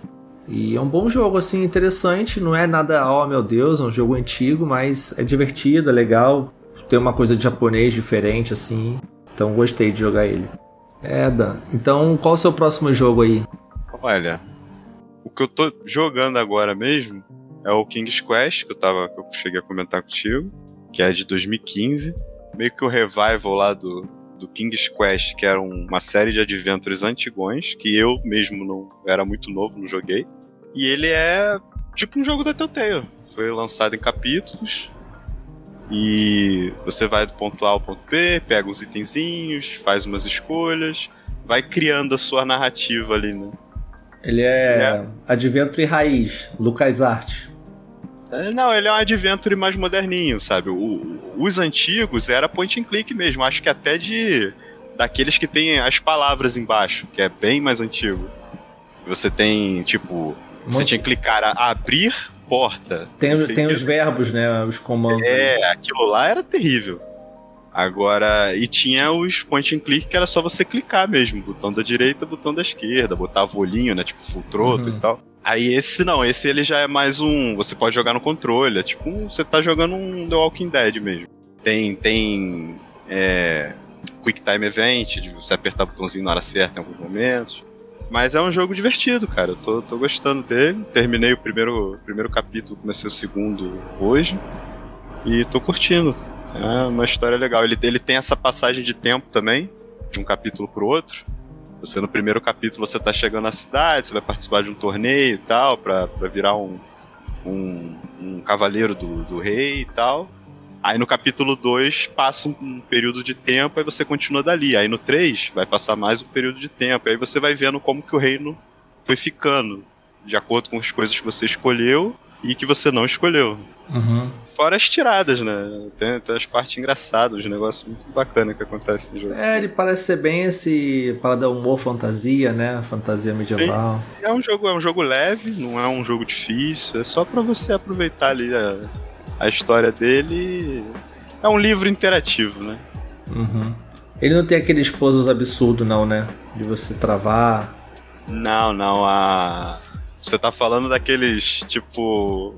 E é um bom jogo, assim, interessante. Não é nada, oh meu Deus, é um jogo antigo, mas é divertido, é legal. Tem uma coisa de japonês diferente, assim. Então gostei de jogar ele. É, Dan. Então qual é o seu próximo jogo aí? Olha, o que eu tô jogando agora mesmo é o King's Quest, que eu, tava, que eu cheguei a comentar contigo, que é de 2015. Meio que o revival lá do, do King's Quest, que era uma série de adventures antigões, que eu mesmo não era muito novo, não joguei. E ele é tipo um jogo da Telltale. Foi lançado em capítulos. E você vai do ponto A ao ponto B, pega uns itenzinhos, faz umas escolhas, vai criando a sua narrativa ali, né? Ele é, é. Adventure raiz, Lucas Art. É, não, ele é um adventure mais moderninho, sabe? O, os antigos era point and click mesmo, acho que até de daqueles que tem as palavras embaixo, que é bem mais antigo. Você tem, tipo, você tinha que clicar a abrir porta. Tem, tem os verbos, né? Os comandos. É, aquilo lá era terrível. Agora, e tinha os point and click que era só você clicar mesmo, botão da direita, botão da esquerda, botava o olhinho, né, tipo full throttle uhum. e tal. Aí esse não, esse ele já é mais um. Você pode jogar no controle, é tipo um, você tá jogando um The Walking Dead mesmo. Tem. tem é, Quick Time Event, de você apertar o botãozinho na hora certa em alguns momentos. Mas é um jogo divertido, cara. Eu tô, tô gostando dele. Terminei o primeiro, primeiro capítulo, comecei o segundo hoje. E tô curtindo. É uma história legal. Ele, ele tem essa passagem de tempo também, de um capítulo pro outro. Você no primeiro capítulo você tá chegando na cidade, você vai participar de um torneio e tal, pra, pra virar um, um, um cavaleiro do, do rei e tal. Aí no capítulo 2 passa um, um, período de tempo, aí você continua dali. Aí no 3 vai passar mais um período de tempo. Aí você vai vendo como que o reino foi ficando, de acordo com as coisas que você escolheu e que você não escolheu. Uhum. Fora as tiradas, né? Tem, tem as partes engraçadas, os negócios muito bacanas que acontecem no jogo. É, ele parece ser bem esse parada humor fantasia, né? Fantasia medieval. Sim. É um jogo, é um jogo leve, não é um jogo difícil, é só para você aproveitar ali a, a história dele. É um livro interativo, né? Uhum. Ele não tem aqueles puzzles absurdos, não, né? De você travar. Não, não. A... Você tá falando daqueles, tipo.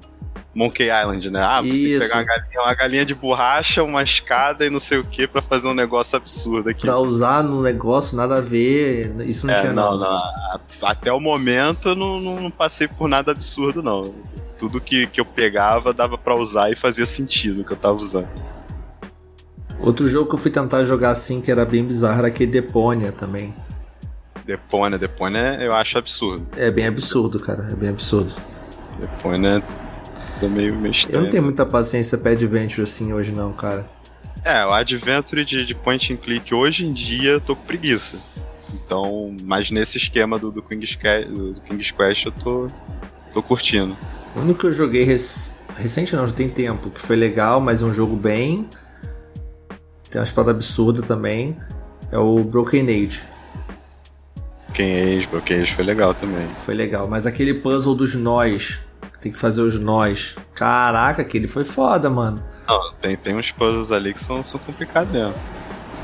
Monkey Island, né? Ah, você Isso. tem que pegar uma galinha, uma galinha, de borracha, uma escada e não sei o que para fazer um negócio absurdo aqui. Pra usar no negócio, nada a ver. Isso não é, tinha não, não. Até o momento eu não, não, não passei por nada absurdo, não. Tudo que, que eu pegava dava para usar e fazia sentido que eu tava usando. Outro jogo que eu fui tentar jogar assim, que era bem bizarro, era aquele Deponia também. Deponia, Deponia eu acho absurdo. É bem absurdo, cara, é bem absurdo. Deponia meio, meio estranho. Eu não tenho muita paciência pra Adventure assim hoje não, cara. É, o Adventure de, de point and click hoje em dia eu tô com preguiça. Então, mas nesse esquema do, do, King's, do King's Quest eu tô, tô curtindo. O único que eu joguei rec... recente não, já tem tempo, que foi legal, mas é um jogo bem. Tem uma espada absurda também. É o Broken Age. Broken Age, Broken Age foi legal também. Foi legal, mas aquele puzzle dos nós tem que fazer os nós. Caraca, aquele foi foda, mano. Não, tem, tem uns puzzles ali que são, são complicados mesmo.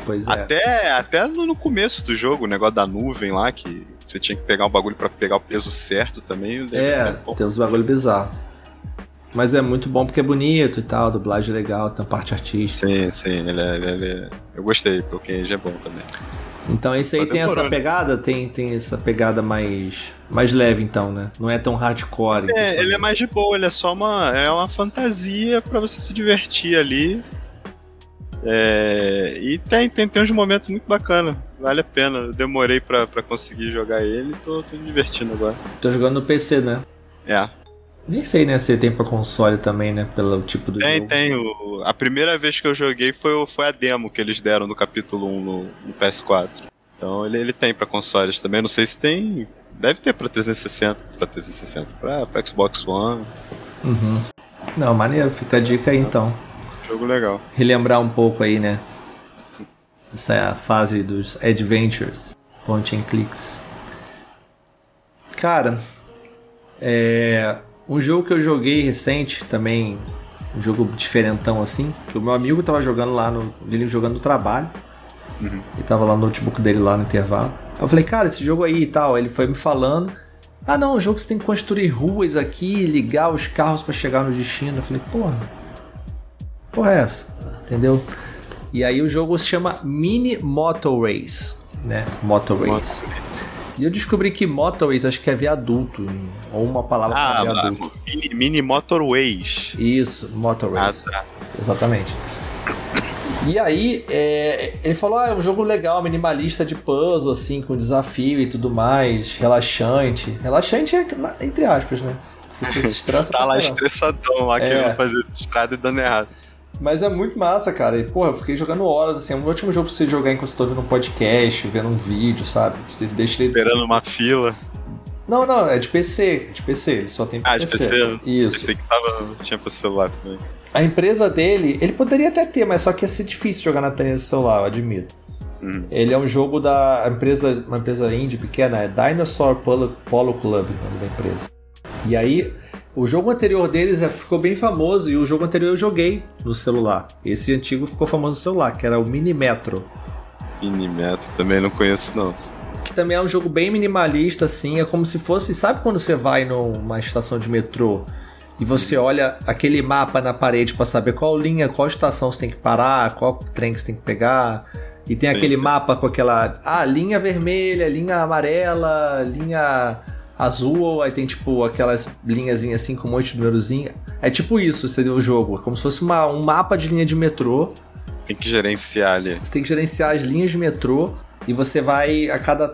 Pois é. Até, até no começo do jogo, o negócio da nuvem lá, que você tinha que pegar um bagulho para pegar o peso certo também. É, tem uns bagulho bizarro. Mas é muito bom porque é bonito e tal, dublagem legal, tem a parte artística. Sim, sim, ele é, ele é... eu gostei, porque já é bom também. Então esse aí tem essa pegada, tem, tem essa pegada mais mais leve então, né? Não é tão hardcore. É, ele é mais de boa, ele é só uma é uma fantasia para você se divertir ali. É, e tem, tem, tem uns momentos muito bacanas, vale a pena. Eu demorei pra, pra conseguir jogar ele tô, tô me divertindo agora. Tô jogando no PC, né? É. Nem sei, né, se tem pra console também, né, pelo tipo do tem, jogo. Tem, tem. A primeira vez que eu joguei foi, foi a demo que eles deram no capítulo 1 no, no PS4. Então ele, ele tem pra consoles também, não sei se tem... Deve ter pra 360, pra 360, pra, pra Xbox One. Uhum. Não, maneiro, fica a dica aí então. Jogo legal. Relembrar um pouco aí, né? Essa é a fase dos adventures, point and clicks. Cara, é um jogo que eu joguei recente também, um jogo diferentão assim, que o meu amigo tava jogando lá no, ele jogando no trabalho. Uhum. Ele tava lá no notebook dele lá no intervalo. Eu falei, cara, esse jogo aí e tal. Ele foi me falando. Ah, não, o jogo que você tem que construir ruas aqui, ligar os carros para chegar no destino. Eu falei, porra, porra é essa? Entendeu? E aí o jogo se chama Mini Motor Race, né? Motor Race. E eu descobri que motorways acho que é viaduto, ou uma palavra ah, para viaduto. Mini, mini motorways. Isso, motorways. Ah, tá. Exatamente. E aí, é, ele falou: ah, é um jogo legal, minimalista de puzzle, assim, com desafio e tudo mais, relaxante. Relaxante é entre aspas, né? Porque você se estressa. (laughs) tá lá estressadão lá, é. querendo fazer estrada e dando errado. Mas é muito massa, cara. E, porra, eu fiquei jogando horas, assim. É um ótimo jogo pra você jogar enquanto você tá ouvindo um podcast, vendo um vídeo, sabe? Você deixa ele... Esperando uma fila. Não, não, é de PC. É de PC, ele só tem ah, PC. Ah, de PC? Isso. Pensei que tava, tinha pro celular também. A empresa dele, ele poderia até ter, mas só que ia ser difícil jogar na tela do celular, eu admito. Uhum. Ele é um jogo da empresa, uma empresa indie pequena, é Dinosaur Polo, Polo Club, o nome da empresa. E aí, o jogo anterior deles é, ficou bem famoso e o jogo anterior eu joguei no celular. Esse antigo ficou famoso no celular, que era o Mini Metro. Mini Metro, também não conheço não. Que também é um jogo bem minimalista, assim, é como se fosse. Sabe quando você vai numa estação de metrô e você olha aquele mapa na parede para saber qual linha, qual estação você tem que parar, qual trem que você tem que pegar? E tem sim, aquele sim. mapa com aquela. Ah, linha vermelha, linha amarela, linha azul, aí tem tipo aquelas linhas assim com um monte de númerozinho. É tipo isso, seria o jogo. É como se fosse uma, um mapa de linha de metrô. Tem que gerenciar ali. Você tem que gerenciar as linhas de metrô e você vai a cada.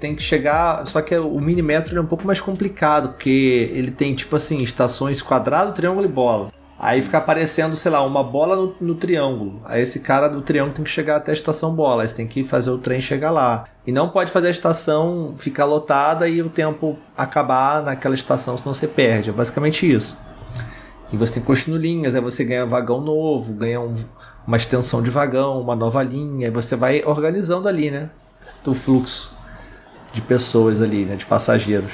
Tem que chegar. Só que o mini metro é um pouco mais complicado, porque ele tem tipo assim, estações quadrado, triângulo e bola. Aí fica aparecendo, sei lá, uma bola no, no, triângulo. Aí esse cara do triângulo tem que chegar até a estação bola. Aí você tem que fazer o trem chegar lá. E não pode fazer a estação ficar lotada e o tempo acabar naquela estação, senão você perde. É basicamente isso. E você tem que linhas, aí você ganha vagão novo, ganha um, uma extensão de vagão, uma nova linha. Aí você vai organizando ali, né? O fluxo de pessoas ali, né? De passageiros.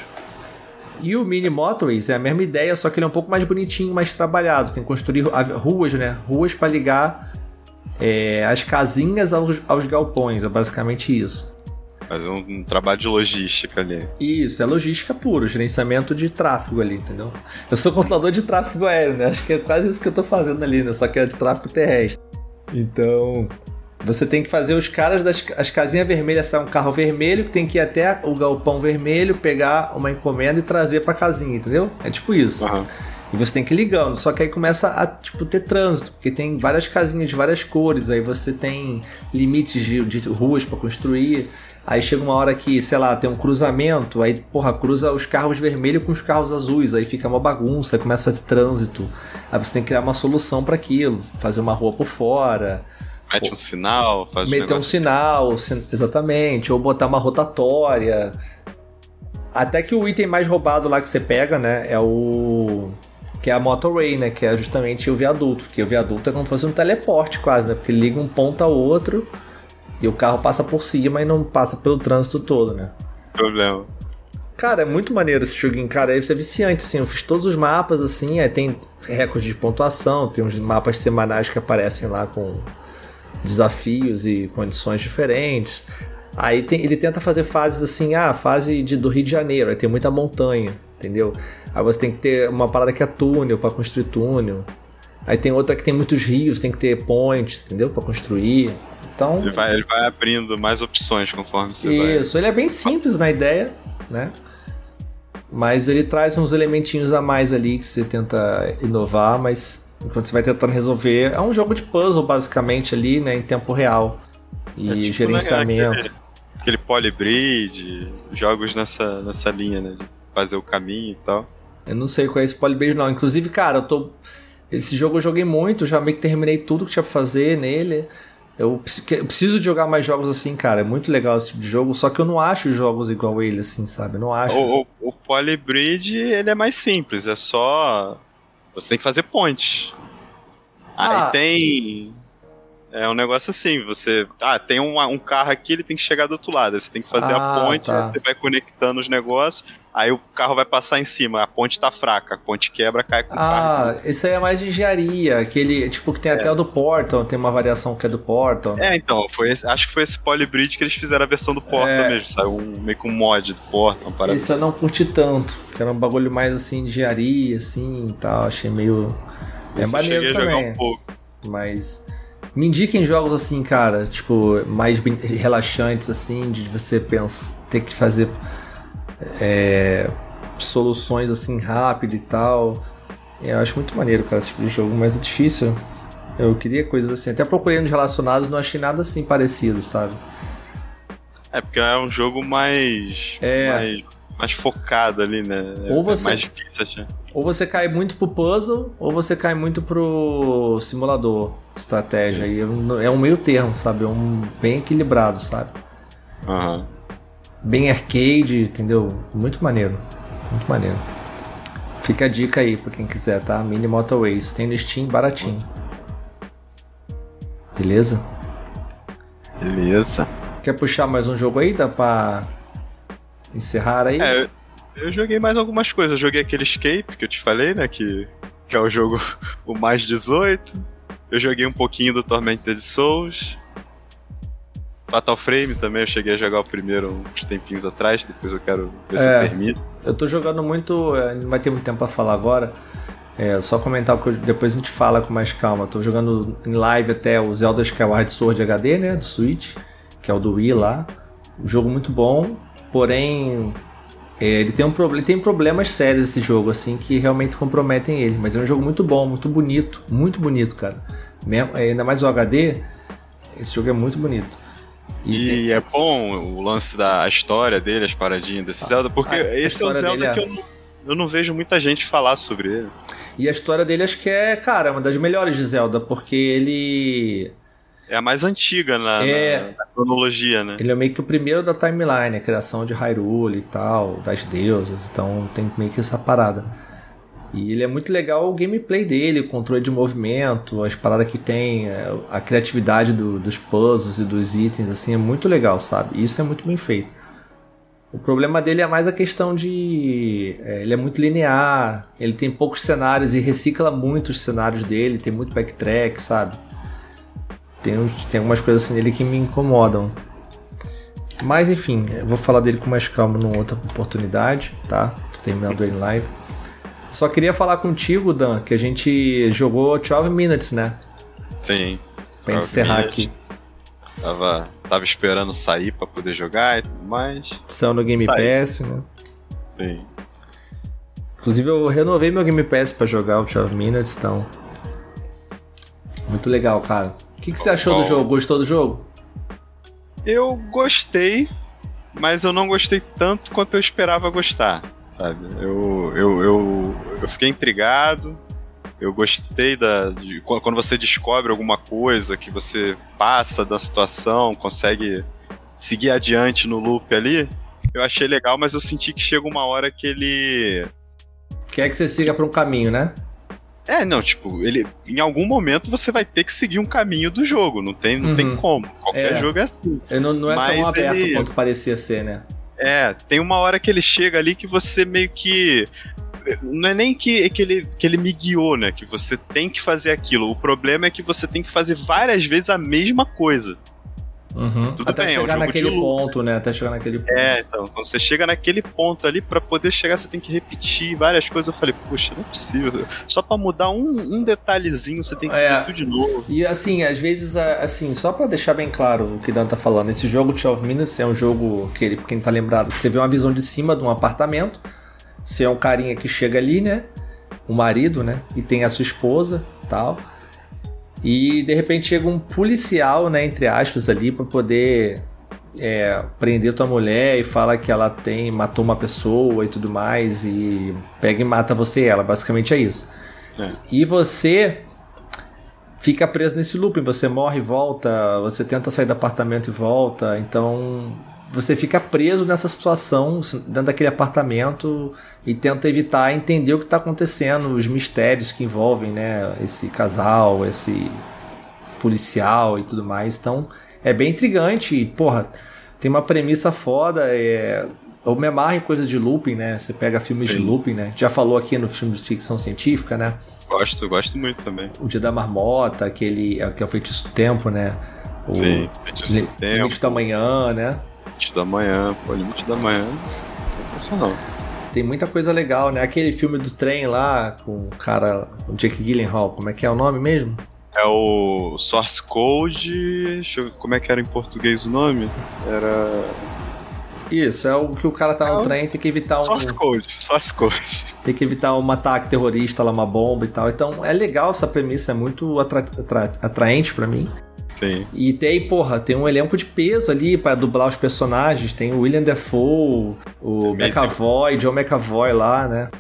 E o Mini Motorways é a mesma ideia, só que ele é um pouco mais bonitinho, mais trabalhado. Você tem que construir ruas, né? Ruas para ligar é, as casinhas aos, aos, galpões, é basicamente isso. Fazer um, um, trabalho de logística ali. Isso, é logística pura, gerenciamento de tráfego ali, entendeu? Eu sou controlador de tráfego aéreo, né? Acho que é quase isso que eu tô fazendo ali, né? Só que é de tráfego terrestre. Então, você tem que fazer os caras das as casinhas vermelhas, sai um carro vermelho que tem que ir até o galpão vermelho, pegar uma encomenda e trazer pra casinha, entendeu? É tipo isso. Uhum. E você tem que ir ligando. Só que aí começa a tipo, ter trânsito, porque tem várias casinhas de várias cores, aí você tem limites de, de ruas para construir. Aí chega uma hora que, sei lá, tem um cruzamento, aí, porra, cruza os carros vermelhos com os carros azuis, aí fica uma bagunça, aí começa a fazer trânsito. Aí você tem que criar uma solução para aquilo, fazer uma rua por fora. Mete um sinal, faz Meter um, um sinal, exatamente. Ou botar uma rotatória. Até que o item mais roubado lá que você pega, né, é o. Que é a motorway, né? Que é justamente o viaduto. Porque o viaduto é como se fosse um teleporte quase, né? Porque liga um ponto ao outro e o carro passa por cima e não passa pelo trânsito todo, né? Problema. Cara, é muito maneiro esse joguinho, cara. Deve ser viciante, assim. Eu fiz todos os mapas, assim. Aí tem recorde de pontuação, tem uns mapas semanais que aparecem lá com desafios e condições diferentes. Aí tem, ele tenta fazer fases assim, ah, fase de, do Rio de Janeiro, aí tem muita montanha, entendeu? Aí você tem que ter uma parada que é túnel para construir túnel. Aí tem outra que tem muitos rios, tem que ter pontes, entendeu? Para construir. Então. Ele vai, ele vai abrindo mais opções conforme você isso, vai. Isso, ele é bem simples na ideia, né? Mas ele traz uns elementinhos a mais ali que você tenta inovar, mas enquanto você vai tentando resolver. É um jogo de puzzle, basicamente, ali, né? Em tempo real. E é tipo, gerenciamento. Né, aquele, aquele polybridge, jogos nessa, nessa linha, né? De fazer o caminho e tal. Eu não sei qual é esse polybridge, não. Inclusive, cara, eu tô. Esse jogo eu joguei muito, já meio que terminei tudo que tinha pra fazer nele. Eu preciso de jogar mais jogos assim, cara. É muito legal esse tipo de jogo, só que eu não acho jogos igual ele, assim, sabe? Eu não acho. O, o, o Polybridge, ele é mais simples, é só. Você tem que fazer pontes. Ah. Aí tem é um negócio assim, você. Ah, tem um, um carro aqui, ele tem que chegar do outro lado. Você tem que fazer ah, a ponte, tá. você vai conectando os negócios, aí o carro vai passar em cima, a ponte tá fraca, a ponte quebra, cai com ah, o carro. Ah, isso aí é mais de engenharia, aquele, tipo, que tem é. até o do Portal, tem uma variação que é do Portal. É, então, foi acho que foi esse Polybridge que eles fizeram a versão do Portal é. mesmo, saiu um, meio que um mod do Portal. Esse eu não curti tanto, que era um bagulho mais assim, de engenharia, assim e tal, achei meio. É maneiro também. Um mas me indiquem jogos assim, cara, tipo, mais relaxantes, assim, de você pensar, ter que fazer é, soluções assim rápido e tal. Eu acho muito maneiro, cara, esse tipo de jogo, mas é difícil. Eu queria coisas assim, até procurando relacionados, não achei nada assim parecido, sabe? É, porque é um jogo mais. É. mais mais focado ali, né? Ou é você, é mais difícil, Ou você cai muito pro puzzle, ou você cai muito pro simulador, estratégia. E é um meio termo, sabe? É um bem equilibrado, sabe? Uhum. Bem arcade, entendeu? Muito maneiro. Muito maneiro. Fica a dica aí pra quem quiser, tá? Mini Motorways. Tem no Steam baratinho. Beleza? Beleza. Quer puxar mais um jogo aí? Dá pra encerrar aí? É, eu joguei mais algumas coisas. Eu joguei aquele Escape que eu te falei, né? Que, que é o jogo (laughs) o mais 18. Eu joguei um pouquinho do Tormented Souls. Fatal Frame também, eu cheguei a jogar o primeiro uns tempinhos atrás, depois eu quero ver é, se eu termino. Eu tô jogando muito, é, não vai ter muito tempo pra falar agora. É, só comentar que depois a gente fala com mais calma. Tô jogando em live até o Zelda Skyward Sword HD, né? Do Switch, que é o do Wii lá. Um jogo muito bom. Porém, é, ele tem, um, ele tem problemas sérios esse jogo, assim, que realmente comprometem ele. Mas é um jogo muito bom, muito bonito. Muito bonito, cara. Mesmo, é, ainda mais o HD, esse jogo é muito bonito. E, e tem... é bom o lance da história dele, as paradinhas desse ah, Zelda, porque esse é o Zelda é... que eu não, eu não vejo muita gente falar sobre ele. E a história dele acho que é, cara, uma das melhores de Zelda, porque ele é a mais antiga na, é, na, cronologia, né? Ele é meio que o primeiro da timeline, a criação de Hyrule e tal, das deusas, então tem meio que essa parada. E ele é muito legal o gameplay dele, o controle de movimento, as paradas que tem, é, a criatividade do, dos puzzles e dos itens, assim, é muito legal, sabe? Isso é muito bem feito. O problema dele é mais a questão de. É, ele é muito linear, ele tem poucos cenários e recicla muito os cenários dele, tem muito backtrack, sabe? Tem, tem algumas coisas assim nele que me incomodam. Mas enfim, eu vou falar dele com mais calma numa outra oportunidade, tá? Tô terminando ele em live. Só queria falar contigo, Dan, que a gente jogou 12 Minutes, né? Sim. Pra encerrar minutes. aqui. Tava, tava esperando sair pra poder jogar e tudo mais. Saiu no Game Pass, né? Sim. Inclusive eu renovei meu Game Pass pra jogar o 12 Minutes, então. Muito legal, cara. O que, que você achou do jogo? Gostou do jogo? Eu gostei, mas eu não gostei tanto quanto eu esperava gostar, sabe? Eu, eu, eu, eu fiquei intrigado, eu gostei da, de, quando você descobre alguma coisa, que você passa da situação, consegue seguir adiante no loop ali. Eu achei legal, mas eu senti que chega uma hora que ele. Quer que você siga para um caminho, né? É, não, tipo, ele em algum momento você vai ter que seguir um caminho do jogo, não tem, não uhum. tem como. Qualquer é. jogo é assim. Ele não, não é Mas tão aberto ele... quanto parecia ser, né? É, tem uma hora que ele chega ali que você meio que não é nem que, que, ele, que ele me guiou, né? Que você tem que fazer aquilo. O problema é que você tem que fazer várias vezes a mesma coisa. Uhum. Até bem, é chegar é naquele ponto, né? Até chegar naquele ponto. É, então, quando você chega naquele ponto ali, para poder chegar, você tem que repetir várias coisas. Eu falei, poxa, não é possível. Só para mudar um, um, detalhezinho, você tem que é. fazer tudo de novo. E assim, às vezes, assim, só para deixar bem claro o que Dan tá falando, esse jogo 12 Minutes é um jogo que ele, quem tá lembrado, que você vê uma visão de cima de um apartamento. Você é um carinha que chega ali, né? O marido, né? E tem a sua esposa tal. E de repente chega um policial, né, entre aspas, ali, para poder é, prender tua mulher e fala que ela tem matou uma pessoa e tudo mais e pega e mata você e ela. Basicamente é isso. É. E você fica preso nesse looping. Você morre e volta, você tenta sair do apartamento e volta. Então você fica preso nessa situação, dentro daquele apartamento, e tenta evitar entender o que está acontecendo, os mistérios que envolvem né, esse casal, esse policial e tudo mais. Então é bem intrigante. E, porra, tem uma premissa foda. É... Eu me amarro em coisa de looping, né? Você pega filmes Sim. de looping, né? Já falou aqui no filme de ficção científica, né? Gosto, gosto muito também. O Dia da Marmota, aquele que é o Feitiço do Tempo, né? O Sim, Feitiço do Tempo. Limite da Manhã, né? Limite da Manhã, pô, Limite da Manhã, sensacional. Tem muita coisa legal, né? Aquele filme do trem lá, com o cara, o Jake Gyllenhaal, como é que é o nome mesmo? É o Source Code. Deixa eu ver como é que era em português o nome. Era. Isso, é o que o cara tá no é trem, tem que evitar um. Source Code, Source Code. Tem que evitar um ataque terrorista lá, uma bomba e tal. Então é legal essa premissa, é muito atra atra atraente para mim. Sim. E tem, porra, tem um elenco de peso ali para dublar os personagens. Tem o William Defoe, o McAvoy, John McAvoy lá, né?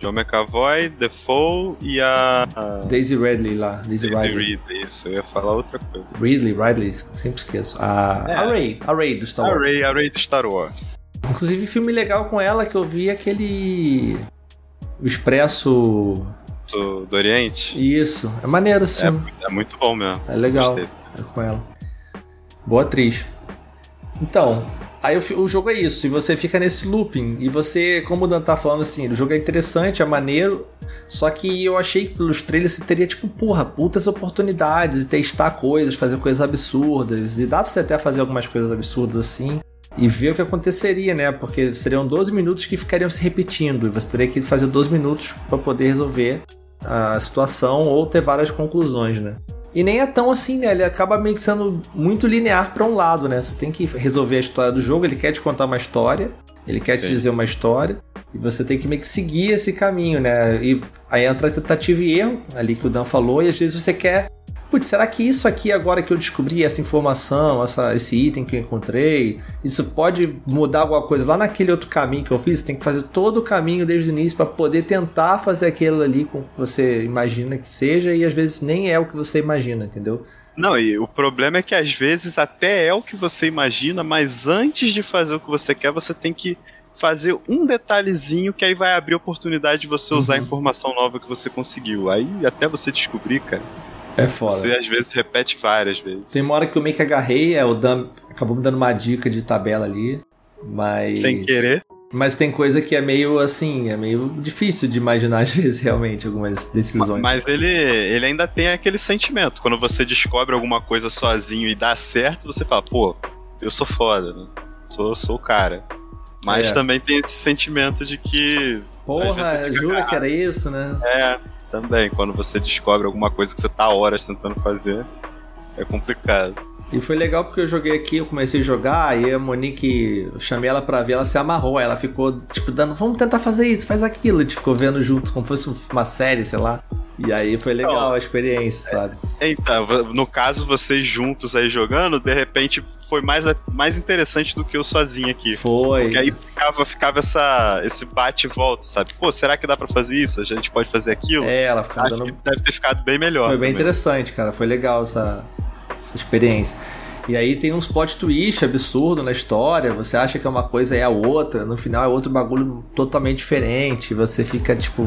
John McAvoy, Defoe e a. Daisy Ridley lá. Daisy, Daisy Ridley. Ridley. Isso, eu ia falar outra coisa. Ridley, Ridley, sempre esqueço. A, é. a Ray, a Ray do Star Wars. A Ray, a Ray do Star Wars. Inclusive, filme legal com ela que eu vi é aquele. O Expresso. Do, do Oriente? Isso, é maneiro esse é, filme. É muito bom mesmo. É legal. Gostei. Com ela. Boa atriz. Então, Aí o, o, jogo é isso, e você fica nesse looping. E você, como o Dan tá falando assim, o jogo é interessante, é maneiro. Só que eu achei que pelos trailers você teria, tipo, porra, putas oportunidades, testar coisas, fazer coisas absurdas. E dá pra você até fazer algumas coisas absurdas assim. E ver o que aconteceria, né? Porque seriam 12 minutos que ficariam se repetindo. E você teria que fazer 12 minutos para poder resolver a situação ou ter várias conclusões, né? E nem é tão assim, né? Ele acaba meio que sendo muito linear para um lado, né? Você tem que resolver a história do jogo, ele quer te contar uma história, ele quer Sim. te dizer uma história, e você tem que meio que seguir esse caminho, né? E aí entra a tentativa e erro, ali que o Dan falou, e às vezes você quer putz, será que isso aqui agora que eu descobri, essa informação, essa, esse item que eu encontrei, isso pode mudar alguma coisa lá naquele outro caminho que eu fiz? Você tem que fazer todo o caminho desde o início para poder tentar fazer aquilo ali com que você imagina que seja e às vezes nem é o que você imagina, entendeu? Não, e o problema é que às vezes até é o que você imagina, mas antes de fazer o que você quer, você tem que fazer um detalhezinho que aí vai abrir oportunidade de você usar uhum. a informação nova que você conseguiu. Aí até você descobrir, cara. É foda. Você às vezes repete várias vezes. Tem uma hora que eu meio que agarrei, é, o Dan acabou me dando uma dica de tabela ali, mas. Sem querer. Mas tem coisa que é meio assim, é meio difícil de imaginar (laughs) às vezes realmente algumas decisões. Mas ele, ele ainda tem aquele sentimento. Quando você descobre alguma coisa sozinho e dá certo, você fala, pô, eu sou foda, né? Sou, sou o cara. Mas é. também tem esse sentimento de que. Porra, jura que era isso, né? É, também. Quando você descobre alguma coisa que você tá horas tentando fazer, é complicado. E foi legal porque eu joguei aqui, eu comecei a jogar, e a Monique, eu chamei ela pra ver, ela se amarrou, ela ficou, tipo, dando, vamos tentar fazer isso, faz aquilo, a gente ficou vendo juntos, como fosse uma série, sei lá. E aí foi legal então, a experiência, sabe? Então, no caso, vocês juntos aí jogando, de repente foi mais, mais interessante do que eu sozinho aqui. Foi. Porque aí ficava, ficava essa, esse bate e volta, sabe? Pô, será que dá para fazer isso? A gente pode fazer aquilo? É, ela ficava dando... deve ter ficado bem melhor. Foi bem também. interessante, cara. Foi legal essa, essa experiência. E aí tem uns plot twist absurdo na história. Você acha que é uma coisa e é a outra. No final é outro bagulho totalmente diferente. Você fica tipo.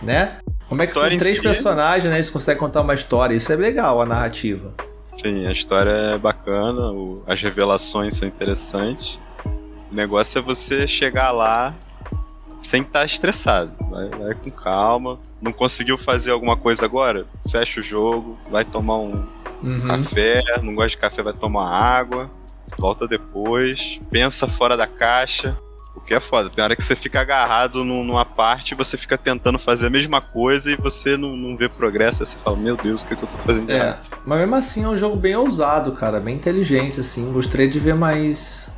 Né? Como é que com três si, personagens, né, eles conseguem contar uma história? Isso é legal, a narrativa. Sim, a história é bacana, o, as revelações são interessantes. O negócio é você chegar lá sem estar tá estressado. Vai, vai com calma. Não conseguiu fazer alguma coisa agora? Fecha o jogo, vai tomar um uhum. café. Não gosta de café, vai tomar água. Volta depois. Pensa fora da caixa. O que é foda. Tem hora que você fica agarrado numa parte e você fica tentando fazer a mesma coisa e você não, não vê progresso. Aí você fala, meu Deus, o que, é que eu tô fazendo? É, mas mesmo assim é um jogo bem ousado, cara. Bem inteligente, assim. Gostaria de ver mais.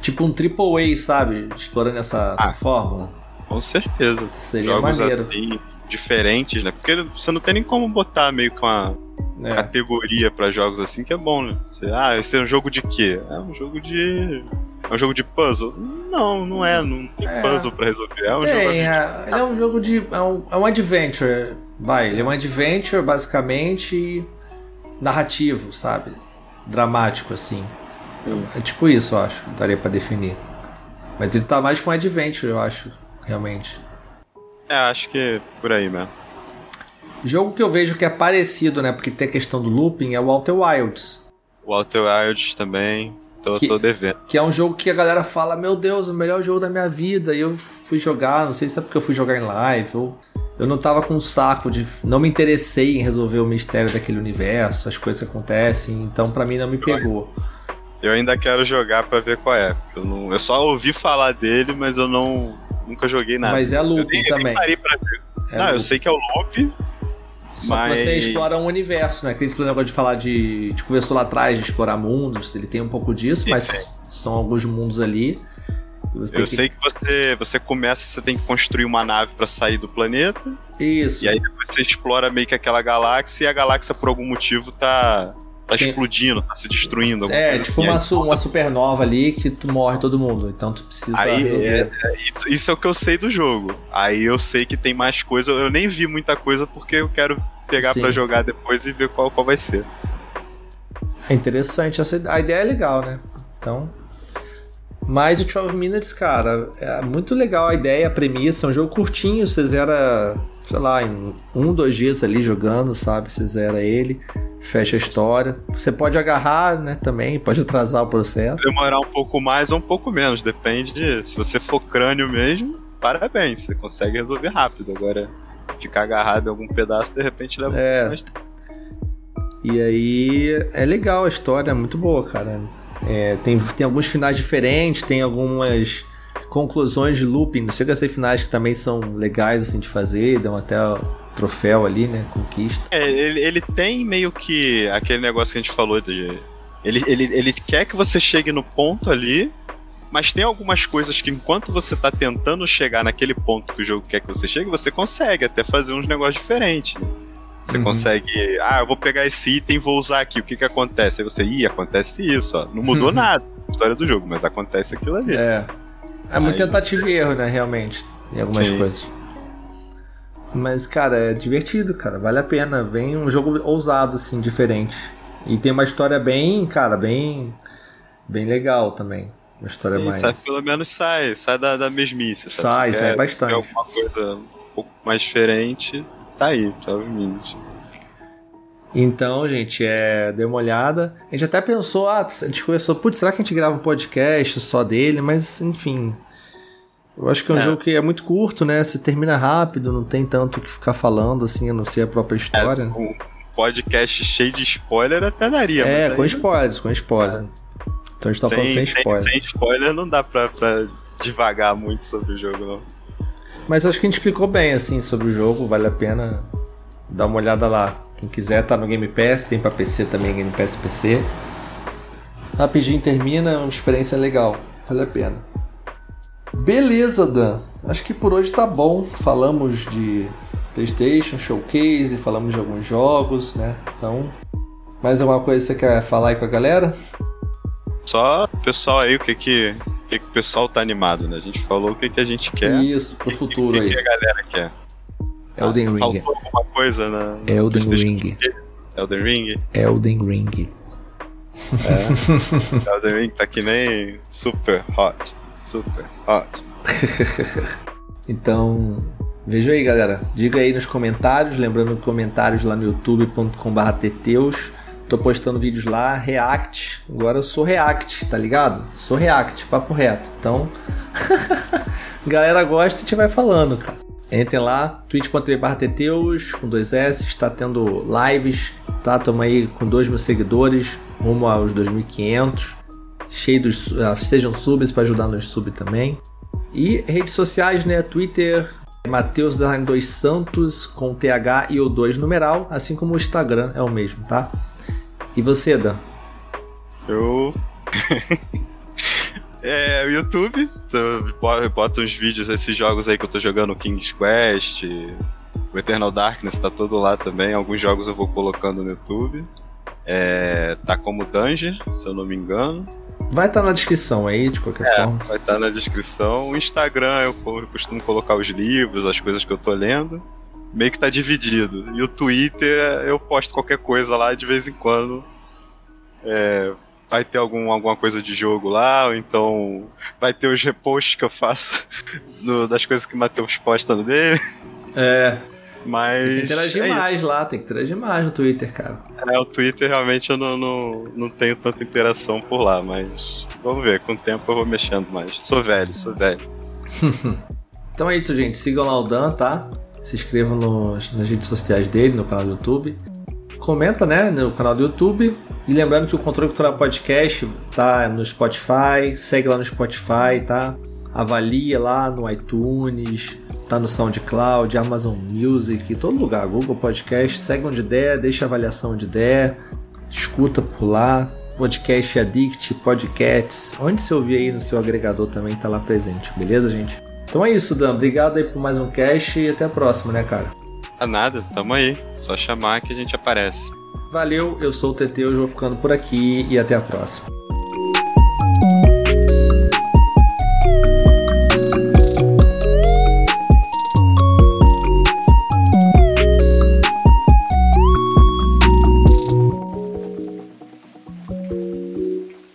Tipo um triple A, sabe? Explorando essa, ah, essa fórmula. Com certeza. Seria Jogos maneiro. assim, diferentes, né? Porque você não tem nem como botar meio que uma é. categoria para jogos assim que é bom, né? Você, ah, esse é um jogo de quê? É um jogo de. É um jogo de puzzle? Não, não é. Não tem é. puzzle pra resolver. É um tem, jogo. De... É, ele é um jogo de. É um, é um adventure. Vai, ele é um adventure basicamente narrativo, sabe? Dramático, assim. É tipo isso, eu acho, daria para definir. Mas ele tá mais com adventure, eu acho, realmente. É, acho que por aí mesmo. Jogo que eu vejo que é parecido, né? Porque tem a questão do looping, é o Walter Wilds. Walter Wilds também, tô, que, tô devendo. Que é um jogo que a galera fala, meu Deus, o melhor jogo da minha vida. E eu fui jogar, não sei se é porque eu fui jogar em live, ou eu não tava com um saco de. Não me interessei em resolver o mistério daquele universo, as coisas que acontecem, então para mim não me pegou. Eu ainda quero jogar para ver qual é. Eu, não, eu só ouvi falar dele, mas eu não nunca joguei nada. Mas é loop eu também. Eu parei pra ver. É não, loop. eu sei que é o loop. Só mas... que você explora um universo, né? Aquele negócio de falar de. A gente conversou lá atrás de explorar mundos, ele tem um pouco disso, mas são alguns mundos ali. eu que... sei que você, você começa, você tem que construir uma nave para sair do planeta. Isso. E aí depois você explora meio que aquela galáxia e a galáxia por algum motivo tá tá Tem... explodindo, tá se destruindo. É, tipo assim, uma, su uma supernova ali que tu morre todo mundo. Então tu precisa aí. É, é, isso, isso, é o que eu sei do jogo. Aí eu sei que tem mais coisa. Eu nem vi muita coisa porque eu quero pegar para jogar depois e ver qual, qual vai ser. É interessante. Essa, a ideia é legal, né? Então. Mas o 12 Minutes, cara, é muito legal a ideia, a premissa. É um jogo curtinho, você zera, sei lá, em um, dois dias ali jogando, sabe? Você zera ele fecha a história. Você pode agarrar, né, também, pode atrasar o processo. Demorar um pouco mais ou um pouco menos, depende de, se você for crânio mesmo, parabéns, você consegue resolver rápido. Agora, ficar agarrado em algum pedaço, de repente leva é. mais tempo. E aí, é legal a história, é muito boa, cara. É, tem, tem alguns finais diferentes, tem algumas conclusões de looping, não chega a ser finais que também são legais assim de fazer, dão até troféu ali, né? Conquista. É, ele, ele tem meio que aquele negócio que a gente falou de. Ele, ele, ele quer que você chegue no ponto ali, mas tem algumas coisas que enquanto você tá tentando chegar naquele ponto que o jogo quer que você chegue, você consegue até fazer uns negócios diferentes. Né? Você uhum. consegue, ah, eu vou pegar esse item e vou usar aqui. O que que acontece? Aí você, ih, acontece isso, ó. Não mudou uhum. (laughs) nada a história do jogo, mas acontece aquilo ali. É. É muito tentativa e erro, né, realmente, em algumas Sim. coisas. Mas, cara, é divertido, cara. Vale a pena. Vem um jogo ousado, assim, diferente. E tem uma história bem, cara, bem. Bem legal também. Uma história mais. Sai, pelo menos sai, sai da, da mesmice. Sabe? Sai, sai quer, bastante. Quer alguma coisa um pouco mais diferente, tá aí, provavelmente. Então, gente, é, dê uma olhada. A gente até pensou, ah, a gente começou, putz, será que a gente grava um podcast só dele? Mas, enfim, eu acho que é um é. jogo que é muito curto, né? Se termina rápido, não tem tanto o que ficar falando, assim, a não ser a própria história. É, um podcast cheio de spoiler até daria. É, com spoilers, com spoilers. É. Então a gente tá sem, falando sem spoiler. Sem, sem spoiler não dá pra, pra devagar muito sobre o jogo, não. Mas acho que a gente explicou bem, assim, sobre o jogo, vale a pena dar uma olhada lá. Quem quiser tá no Game Pass, tem pra PC também, Game Pass PC. Rapidinho termina, uma experiência legal, vale a pena. Beleza, Dan. Acho que por hoje tá bom. Falamos de PlayStation, Showcase, falamos de alguns jogos, né? Então, mais alguma coisa que você quer falar aí com a galera? Só o pessoal aí, o que que, o que que o pessoal tá animado, né? A gente falou o que que a gente quer. Isso, pro futuro aí. O que, a galera quer? Elden ah, Ring. Faltou alguma coisa na. Elden Ring. Elden Ring? Elden Ring. É. Elden Ring tá que nem super hot. Super hot. (laughs) então, veja aí, galera. Diga aí nos comentários. Lembrando comentários lá no youtube.com/teteus. Tô postando vídeos lá, React. Agora eu sou React, tá ligado? Sou React, papo reto. Então, (laughs) galera gosta e gente vai falando, cara. Entrem lá, twitch.tv Teteus, com dois S, está tendo lives, tá? Tamo aí com 2 mil seguidores, rumo aos 2.500. Cheio dos. Uh, sejam subs para ajudar nos sub também. E redes sociais, né? Twitter, Matheus 2 Santos com TH e o 2 numeral, assim como o Instagram é o mesmo, tá? E você, Dan? Eu. (laughs) é, o YouTube. Eu boto uns vídeos desses jogos aí que eu tô jogando, King's Quest, o Eternal Darkness tá todo lá também. Alguns jogos eu vou colocando no YouTube. É, tá como Dungeon, se eu não me engano. Vai estar tá na descrição aí, de qualquer é, forma. Vai estar tá na descrição. O Instagram eu costumo colocar os livros, as coisas que eu tô lendo. Meio que tá dividido. E o Twitter eu posto qualquer coisa lá de vez em quando. É, vai ter algum, alguma coisa de jogo lá, ou então vai ter os reposts que eu faço (laughs) do, das coisas que o Matheus posta dele. É. Mas. Tem que interagir é mais isso. lá, tem que interagir mais no Twitter, cara. É, o Twitter realmente eu não, não, não tenho tanta interação por lá, mas vamos ver, com o tempo eu vou mexendo mais. Sou velho, sou velho. (laughs) então é isso, gente. Sigam lá o Dan, tá? Se inscrevam nos, nas redes sociais dele, no canal do YouTube. Comenta, né, no canal do YouTube. E lembrando que o Controle Cultural Podcast tá no Spotify. Segue lá no Spotify, tá? Avalia lá no iTunes, tá no SoundCloud, Amazon Music, todo lugar, Google Podcast, segue onde der, deixa avaliação onde der, escuta por lá. Podcast Addict, Podcasts, onde você ouvir aí no seu agregador também tá lá presente, beleza, gente? Então é isso, Dan. Obrigado aí por mais um cast e até a próxima, né, cara? Nada, tamo aí. Só chamar que a gente aparece. Valeu, eu sou o TT, hoje vou ficando por aqui e até a próxima.